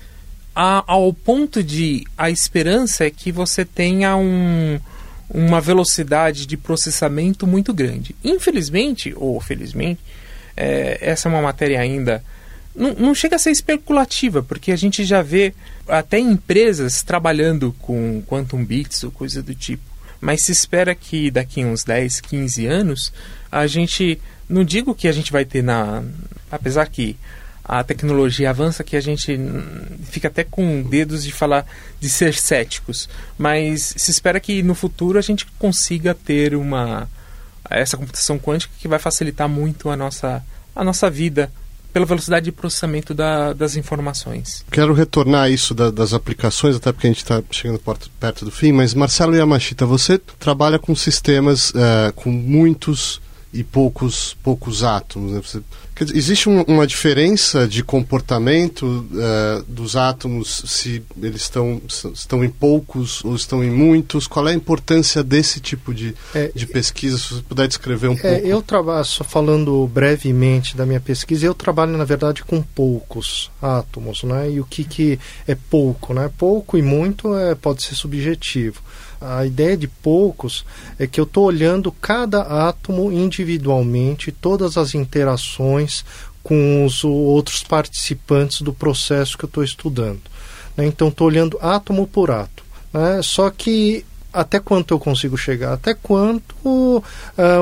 A, ao ponto de a esperança é que você tenha um, uma velocidade de processamento muito grande. Infelizmente, ou felizmente, é, essa é uma matéria ainda. Não, não chega a ser especulativa, porque a gente já vê até empresas trabalhando com quantum bits ou coisa do tipo mas se espera que daqui uns 10, 15 anos a gente não digo que a gente vai ter na apesar que a tecnologia avança que a gente fica até com dedos de falar de ser céticos, mas se espera que no futuro a gente consiga ter uma essa computação quântica que vai facilitar muito a nossa a nossa vida pela velocidade de processamento da, das informações. Quero retornar a isso da, das aplicações, até porque a gente está chegando perto, do fim, mas Marcelo Yamashita, você trabalha com sistemas uh, com muitos e poucos, poucos átomos. Né? Você Dizer, existe um, uma diferença de comportamento uh, dos átomos se eles estão, estão em poucos ou estão em muitos? Qual é a importância desse tipo de, é, de pesquisa? Se você puder descrever um é, pouco. Eu trabalho, só falando brevemente da minha pesquisa, eu trabalho, na verdade, com poucos átomos. Né? E o que, que é pouco? Né? Pouco e muito é, pode ser subjetivo. A ideia de poucos é que eu estou olhando cada átomo individualmente, todas as interações com os outros participantes do processo que eu estou estudando. Né? Então, estou olhando átomo por átomo. Né? Só que até quanto eu consigo chegar, até quanto uh,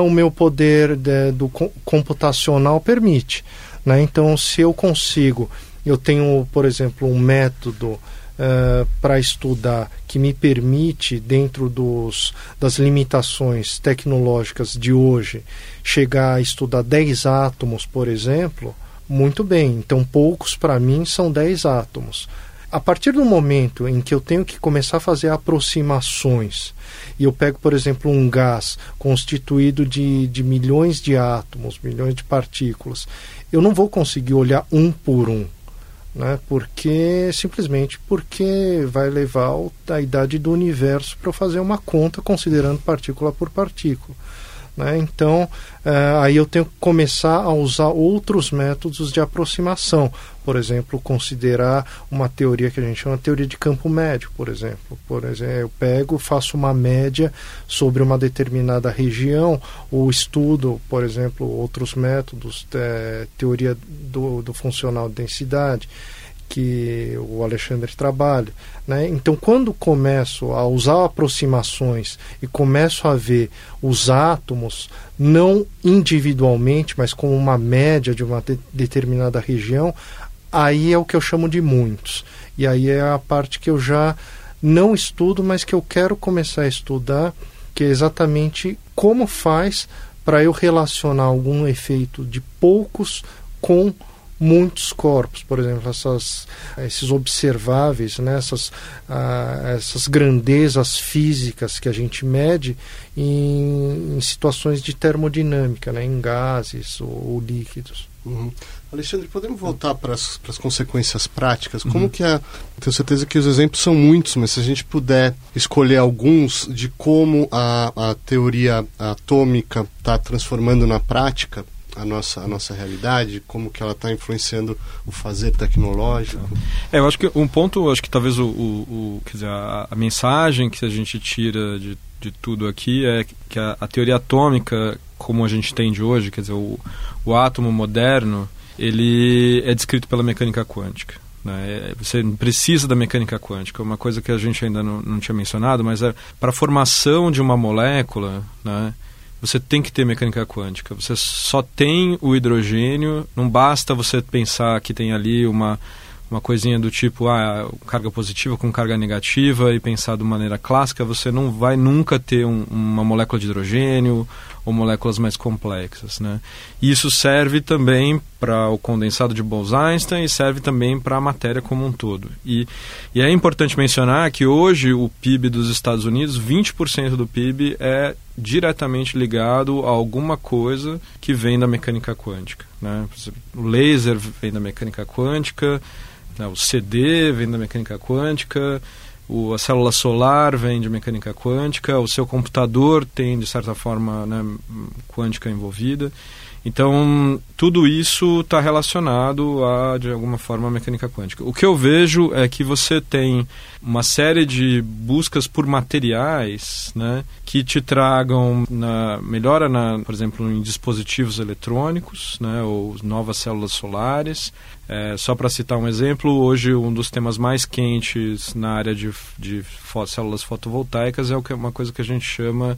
o meu poder de, do computacional permite. Né? Então, se eu consigo, eu tenho, por exemplo, um método uh, para estudar que me permite, dentro dos, das limitações tecnológicas de hoje, chegar a estudar 10 átomos, por exemplo, muito bem. Então, poucos para mim são 10 átomos. A partir do momento em que eu tenho que começar a fazer aproximações, e eu pego, por exemplo, um gás constituído de, de milhões de átomos, milhões de partículas, eu não vou conseguir olhar um por um né? Porque simplesmente porque vai levar a idade do universo para fazer uma conta considerando partícula por partícula. Né? Então, é, aí eu tenho que começar a usar outros métodos de aproximação. Por exemplo, considerar uma teoria que a gente chama de teoria de campo médio, por exemplo. Por exemplo, eu pego, faço uma média sobre uma determinada região, ou estudo, por exemplo, outros métodos, é, teoria do, do funcional de densidade que o Alexandre trabalha. Né? Então, quando começo a usar aproximações e começo a ver os átomos não individualmente, mas como uma média de uma de determinada região, aí é o que eu chamo de muitos. E aí é a parte que eu já não estudo, mas que eu quero começar a estudar, que é exatamente como faz para eu relacionar algum efeito de poucos com muitos corpos, por exemplo, essas, esses observáveis, né, essas, ah, essas grandezas físicas que a gente mede em, em situações de termodinâmica, né, em gases ou, ou líquidos. Uhum. Alexandre, podemos voltar para as, para as consequências práticas? Como uhum. que a. Tenho certeza que os exemplos são muitos, mas se a gente puder escolher alguns de como a, a teoria atômica está transformando na prática, a nossa, a nossa realidade, como que ela está influenciando o fazer tecnológico. É, eu acho que um ponto, acho que talvez o, o, o quer dizer, a, a, mensagem que a gente tira de, de tudo aqui é que a, a teoria atômica, como a gente tem de hoje, quer dizer, o, o átomo moderno, ele é descrito pela mecânica quântica. Né? Você precisa da mecânica quântica, uma coisa que a gente ainda não, não tinha mencionado, mas é para a formação de uma molécula, né? Você tem que ter mecânica quântica. Você só tem o hidrogênio, não basta você pensar que tem ali uma, uma coisinha do tipo ah, carga positiva com carga negativa e pensar de maneira clássica, você não vai nunca ter um, uma molécula de hidrogênio ou moléculas mais complexas. Né? Isso serve também para o condensado de Bose-Einstein e serve também para a matéria como um todo. E, e é importante mencionar que hoje o PIB dos Estados Unidos, 20% do PIB é diretamente ligado a alguma coisa que vem da mecânica quântica. Né? O laser vem da mecânica quântica, né? o CD vem da mecânica quântica, o, a célula solar vem de mecânica quântica, o seu computador tem, de certa forma, né, quântica envolvida. Então, tudo isso está relacionado a, de alguma forma, a mecânica quântica. O que eu vejo é que você tem uma série de buscas por materiais né, que te tragam na, melhora, na, por exemplo, em dispositivos eletrônicos né, ou novas células solares. É, só para citar um exemplo, hoje um dos temas mais quentes na área de, de células fotovoltaicas é uma coisa que a gente chama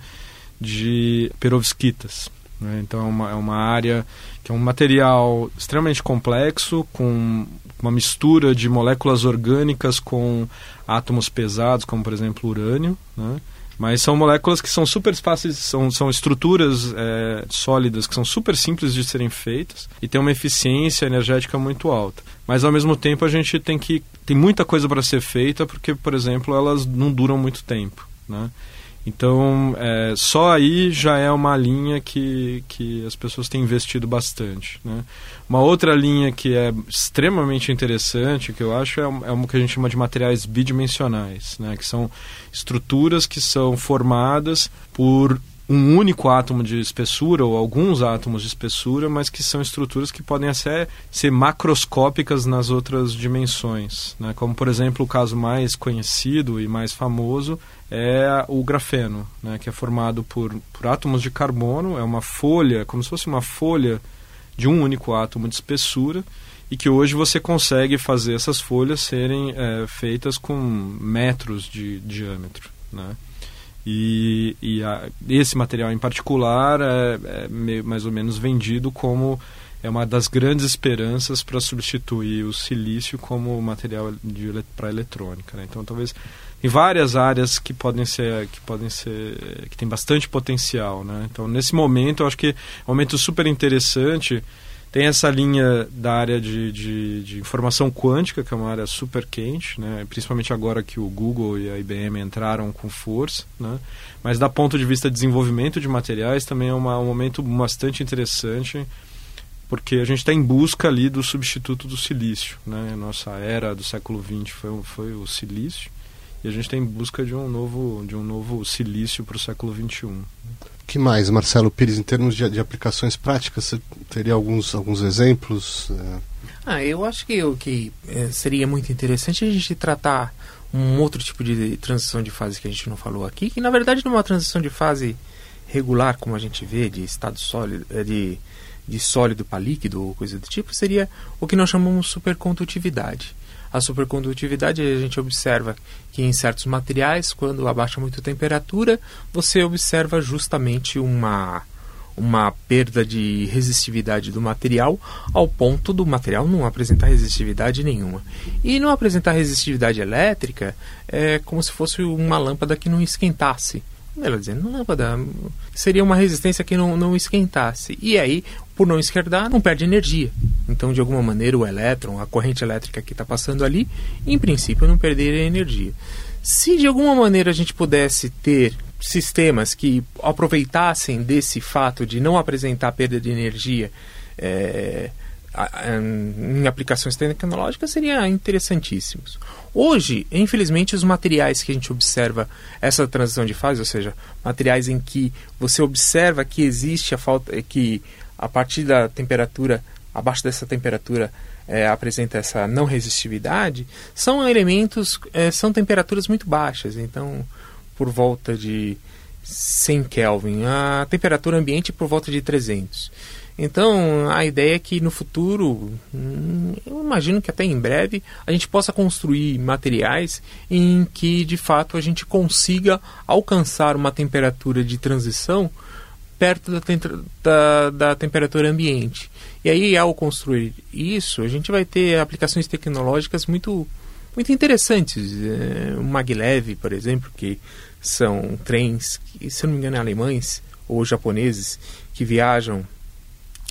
de perovskitas. Né? Então é uma, é uma área que é um material extremamente complexo, com uma mistura de moléculas orgânicas com átomos pesados, como por exemplo urânio. Né? Mas são moléculas que são super fáceis, são, são estruturas é, sólidas que são super simples de serem feitas e tem uma eficiência energética muito alta. Mas ao mesmo tempo a gente tem que tem muita coisa para ser feita porque, por exemplo, elas não duram muito tempo, né? Então, é, só aí já é uma linha que, que as pessoas têm investido bastante. Né? Uma outra linha que é extremamente interessante, que eu acho, é, é uma que a gente chama de materiais bidimensionais, né? que são estruturas que são formadas por um único átomo de espessura ou alguns átomos de espessura, mas que são estruturas que podem até ser macroscópicas nas outras dimensões, né? como por exemplo o caso mais conhecido e mais famoso é o grafeno, né, que é formado por, por átomos de carbono, é uma folha, como se fosse uma folha de um único átomo de espessura, e que hoje você consegue fazer essas folhas serem é, feitas com metros de diâmetro. Né? E, e a, esse material em particular é, é meio, mais ou menos vendido como é uma das grandes esperanças para substituir o silício como material para eletrônica. Né? Então, talvez em várias áreas que podem ser que podem ser que tem bastante potencial né? Então nesse momento eu acho que é um momento super interessante. Tem essa linha da área de, de, de, informação quântica que é uma área super quente né? Principalmente agora que o Google e a IBM entraram com força né? Mas da ponto de vista de desenvolvimento de materiais também é uma, um momento bastante interessante porque a gente está em busca ali do substituto do silício né? Nossa era do século XX foi, foi o silício e a gente está em busca de um novo, de um novo silício para o século XXI. que mais, Marcelo Pires, em termos de, de aplicações práticas, você teria alguns, alguns exemplos? É... Ah, eu acho que o que é, seria muito interessante a gente tratar um outro tipo de transição de fase que a gente não falou aqui, que na verdade não é uma transição de fase regular, como a gente vê, de estado sólido, é, de, de sólido para líquido ou coisa do tipo, seria o que nós chamamos de supercondutividade. A supercondutividade a gente observa que em certos materiais, quando abaixa muito a temperatura, você observa justamente uma uma perda de resistividade do material ao ponto do material não apresentar resistividade nenhuma. E não apresentar resistividade elétrica é como se fosse uma lâmpada que não esquentasse. Ela dizendo, lâmpada seria uma resistência que não, não esquentasse. E aí, por não esquentar, não perde energia. Então, de alguma maneira, o elétron, a corrente elétrica que está passando ali, em princípio, não perderia energia. Se de alguma maneira a gente pudesse ter sistemas que aproveitassem desse fato de não apresentar perda de energia é, em aplicações tecnológicas, seria interessantíssimos. Hoje, infelizmente, os materiais que a gente observa essa transição de fase, ou seja, materiais em que você observa que existe a falta, que a partir da temperatura, abaixo dessa temperatura, é, apresenta essa não resistividade, são elementos, é, são temperaturas muito baixas. Então, por volta de 100 Kelvin, a temperatura ambiente por volta de 300. Então, a ideia é que no futuro, hum, eu imagino que até em breve, a gente possa construir materiais em que, de fato, a gente consiga alcançar uma temperatura de transição perto da, da, da, temperatura ambiente. E aí, ao construir isso, a gente vai ter aplicações tecnológicas muito, muito interessantes. É, o maglev, por exemplo, que são trens, que, se não me engano, é alemães ou japoneses, que viajam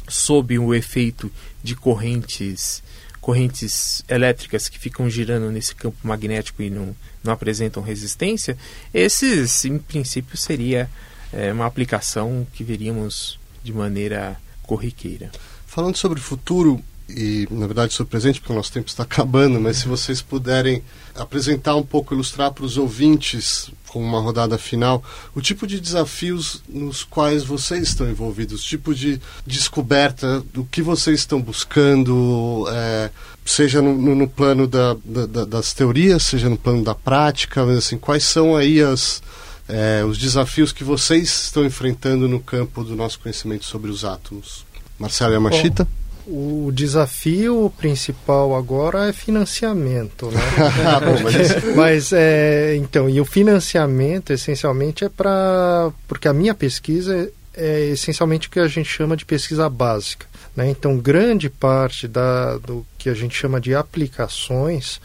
sob o efeito de correntes correntes elétricas que ficam girando nesse campo magnético e não, não apresentam resistência, esses, em princípio, seria é, uma aplicação que veríamos de maneira corriqueira. Falando sobre o futuro, e na verdade o presente, porque o nosso tempo está acabando, mas se vocês puderem apresentar um pouco, ilustrar para os ouvintes, com uma rodada final, o tipo de desafios nos quais vocês estão envolvidos, o tipo de descoberta do que vocês estão buscando, é, seja no, no, no plano da, da, das teorias, seja no plano da prática, mas assim, quais são aí as, é, os desafios que vocês estão enfrentando no campo do nosso conhecimento sobre os átomos? Marcelo Yamashita? Bom. O desafio principal agora é financiamento, né? Ah, bom, mas... mas é, então, e o financiamento essencialmente é para porque a minha pesquisa é essencialmente o que a gente chama de pesquisa básica, né? Então, grande parte da do que a gente chama de aplicações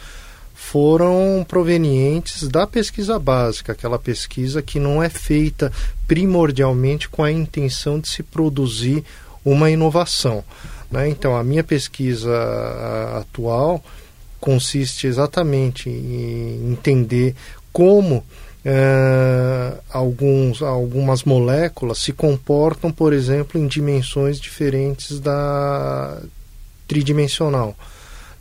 foram provenientes da pesquisa básica, aquela pesquisa que não é feita primordialmente com a intenção de se produzir uma inovação. Né? Então, a minha pesquisa atual consiste exatamente em entender como Uh, alguns, algumas moléculas se comportam, por exemplo, em dimensões diferentes da tridimensional.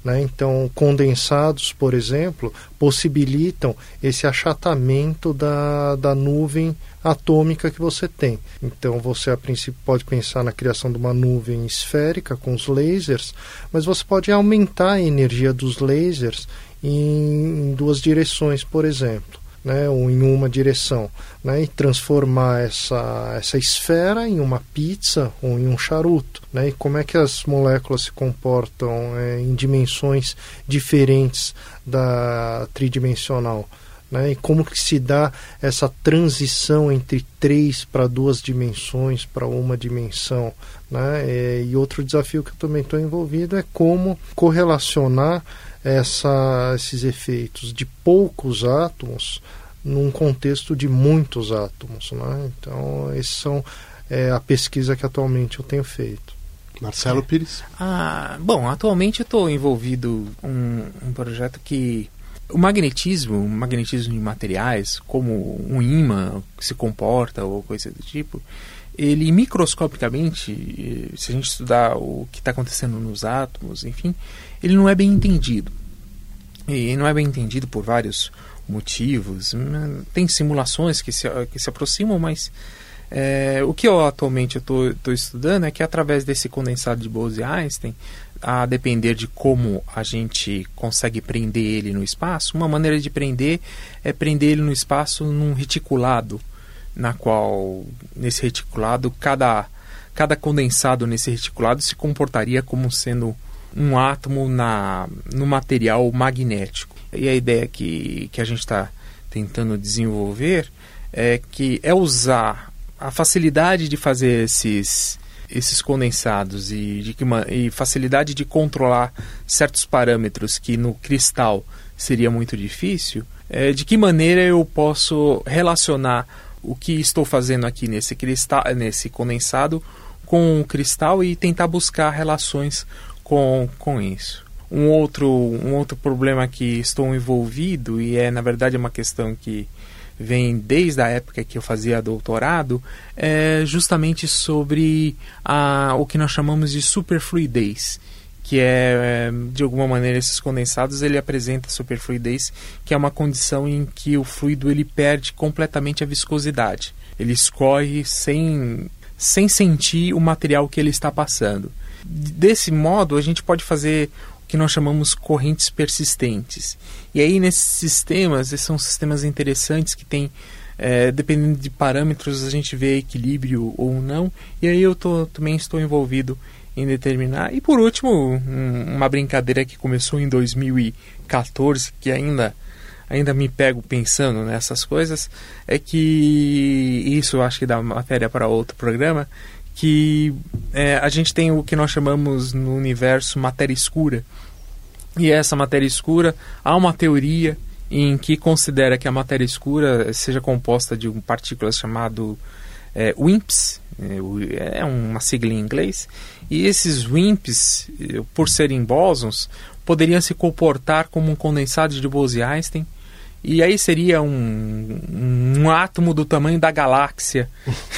Né? Então, condensados, por exemplo, possibilitam esse achatamento da, da nuvem atômica que você tem. Então, você a princípio pode pensar na criação de uma nuvem esférica com os lasers, mas você pode aumentar a energia dos lasers em, em duas direções, por exemplo né, ou em uma direção, né, e transformar essa, essa esfera em uma pizza ou em um charuto. Né, e como é que as moléculas se comportam é, em dimensões diferentes da tridimensional? Né, e como que se dá essa transição entre três para duas dimensões para uma dimensão né, é, e outro desafio que eu também estou envolvido é como correlacionar essa, esses efeitos de poucos átomos num contexto de muitos átomos. Né? Então, esses são é, a pesquisa que atualmente eu tenho feito. Marcelo é. Pires? Ah, bom, atualmente eu estou envolvido em um, um projeto que o magnetismo, o magnetismo de materiais, como um ímã que se comporta ou coisa do tipo, ele microscopicamente, se a gente estudar o que está acontecendo nos átomos, enfim, ele não é bem entendido. E não é bem entendido por vários motivos. Tem simulações que se, que se aproximam, mas é, o que eu atualmente estou estudando é que através desse condensado de Bose-Einstein, a depender de como a gente consegue prender ele no espaço, uma maneira de prender é prender ele no espaço num reticulado, na qual nesse reticulado cada cada condensado nesse reticulado se comportaria como sendo um átomo na, no material magnético. E a ideia que, que a gente está tentando desenvolver é que é usar a facilidade de fazer esses esses condensados e, de que, e facilidade de controlar certos parâmetros que no cristal seria muito difícil, é, de que maneira eu posso relacionar o que estou fazendo aqui nesse cristal, nesse condensado com o cristal e tentar buscar relações com, com isso. Um outro, um outro problema que estou envolvido, e é na verdade uma questão que vem desde a época que eu fazia doutorado, é justamente sobre a, o que nós chamamos de superfluidez, que é, é, de alguma maneira, esses condensados, ele apresenta superfluidez, que é uma condição em que o fluido ele perde completamente a viscosidade. Ele escorre sem, sem sentir o material que ele está passando. Desse modo, a gente pode fazer o que nós chamamos correntes persistentes. E aí, nesses sistemas, esses são sistemas interessantes que têm é, dependendo de parâmetros a gente vê equilíbrio ou não. E aí eu tô, também estou envolvido em determinar. E por último, um, uma brincadeira que começou em 2014, que ainda ainda me pego pensando nessas coisas, é que isso acho que dá matéria para outro programa, que é, a gente tem o que nós chamamos no universo matéria escura. E essa matéria escura, há uma teoria em que considera que a matéria escura seja composta de um partículas chamado é, WIMPs, é, é uma sigla em inglês, e esses WIMPs, por serem bósons, poderiam se comportar como um condensado de Bose-Einstein, e aí seria um, um átomo do tamanho da galáxia.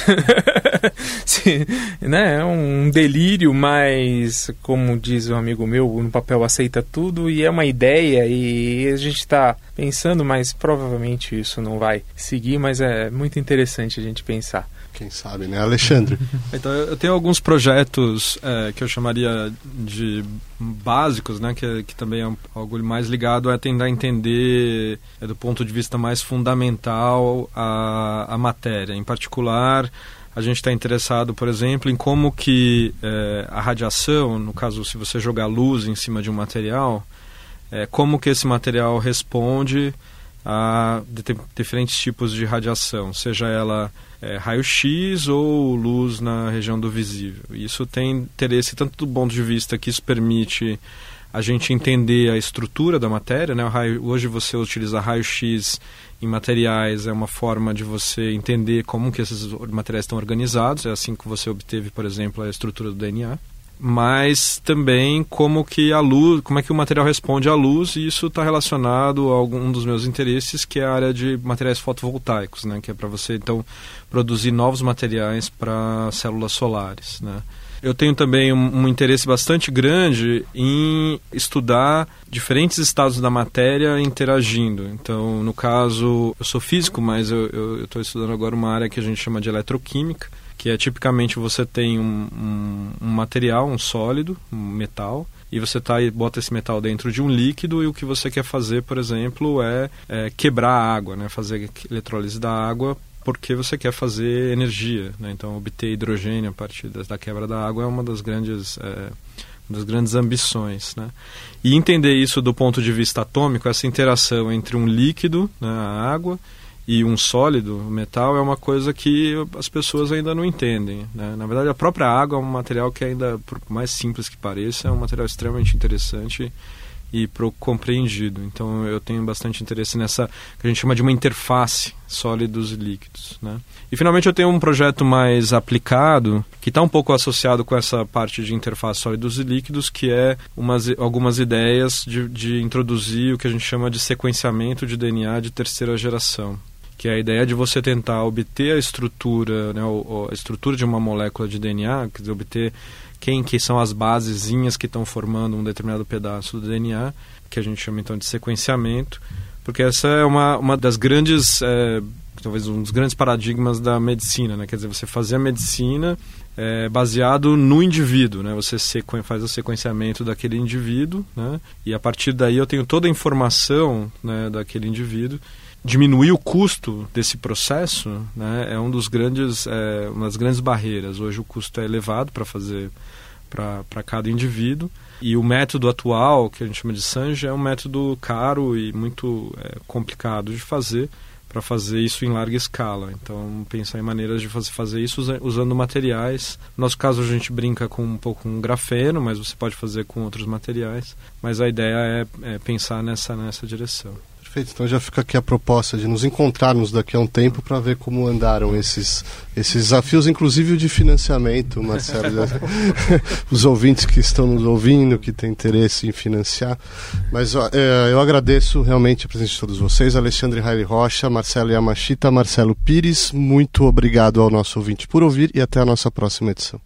Sim, né? É um delírio, mas, como diz um amigo meu, no papel aceita tudo e é uma ideia e a gente está pensando, mas provavelmente isso não vai seguir, mas é muito interessante a gente pensar. Quem sabe, né? Alexandre. então, eu tenho alguns projetos é, que eu chamaria de básicos, né? Que, que também é algo mais ligado a tentar entender, é, do ponto de vista mais fundamental, a, a matéria. Em particular, a gente está interessado, por exemplo, em como que é, a radiação, no caso, se você jogar luz em cima de um material, é, como que esse material responde a diferentes tipos de radiação, seja ela é, raio-x ou luz na região do visível. Isso tem interesse tanto do ponto de vista que isso permite a gente entender a estrutura da matéria. Né? Raio, hoje você utiliza raio-x em materiais, é uma forma de você entender como que esses materiais estão organizados. É assim que você obteve, por exemplo, a estrutura do DNA mas também como que a luz, como é que o material responde à luz e isso está relacionado a algum dos meus interesses, que é a área de materiais fotovoltaicos, né, que é para você então produzir novos materiais para células solares, né. Eu tenho também um, um, interesse bastante grande em estudar diferentes estados da matéria interagindo. Então, no caso, eu sou físico, mas eu estou estudando agora uma área que a gente chama de eletroquímica, que é tipicamente você tem um, um, um material, um sólido, um metal, e você tá e bota esse metal dentro de um líquido e o que você quer fazer, por exemplo, é, é quebrar a água, né? fazer eletrólise da água porque você quer fazer energia, né? então obter hidrogênio a partir da quebra da água é uma das grandes é, das grandes ambições, né? E entender isso do ponto de vista atômico, essa interação entre um líquido, né, a água, e um sólido, metal, é uma coisa que as pessoas ainda não entendem. Né? Na verdade, a própria água é um material que ainda, por mais simples que pareça, é um material extremamente interessante e pro compreendido. Então, eu tenho bastante interesse nessa que a gente chama de uma interface sólidos e líquidos. Né? E, finalmente, eu tenho um projeto mais aplicado, que está um pouco associado com essa parte de interface sólidos e líquidos, que é umas, algumas ideias de, de introduzir o que a gente chama de sequenciamento de DNA de terceira geração que é a ideia de você tentar obter a estrutura, né, a estrutura de uma molécula de DNA, quer dizer, obter quem que são as basezinhas que estão formando um determinado pedaço do DNA, que a gente chama então de sequenciamento, porque essa é uma, uma das grandes, é, talvez um dos grandes paradigmas da medicina, né? quer dizer, você fazer a medicina é, baseado no indivíduo, né? Você faz o sequenciamento daquele indivíduo, né? E a partir daí eu tenho toda a informação né, daquele indivíduo diminuir o custo desse processo né, é um dos grandes, é, uma das grandes barreiras. Hoje o custo é elevado para fazer para cada indivíduo e o método atual, que a gente chama de Sanji, é um método caro e muito é, complicado de fazer para fazer isso em larga escala. Então, pensar em maneiras de fazer isso usando materiais. No nosso caso, a gente brinca com um pouco com grafeno, mas você pode fazer com outros materiais. Mas a ideia é, é pensar nessa, nessa direção. Perfeito. Então já fica aqui a proposta de nos encontrarmos daqui a um tempo para ver como andaram esses, esses desafios, inclusive o de financiamento, Marcelo. Os ouvintes que estão nos ouvindo, que têm interesse em financiar. Mas ó, é, eu agradeço realmente a presença de todos vocês. Alexandre Raile Rocha, Marcelo Yamashita, Marcelo Pires. Muito obrigado ao nosso ouvinte por ouvir e até a nossa próxima edição.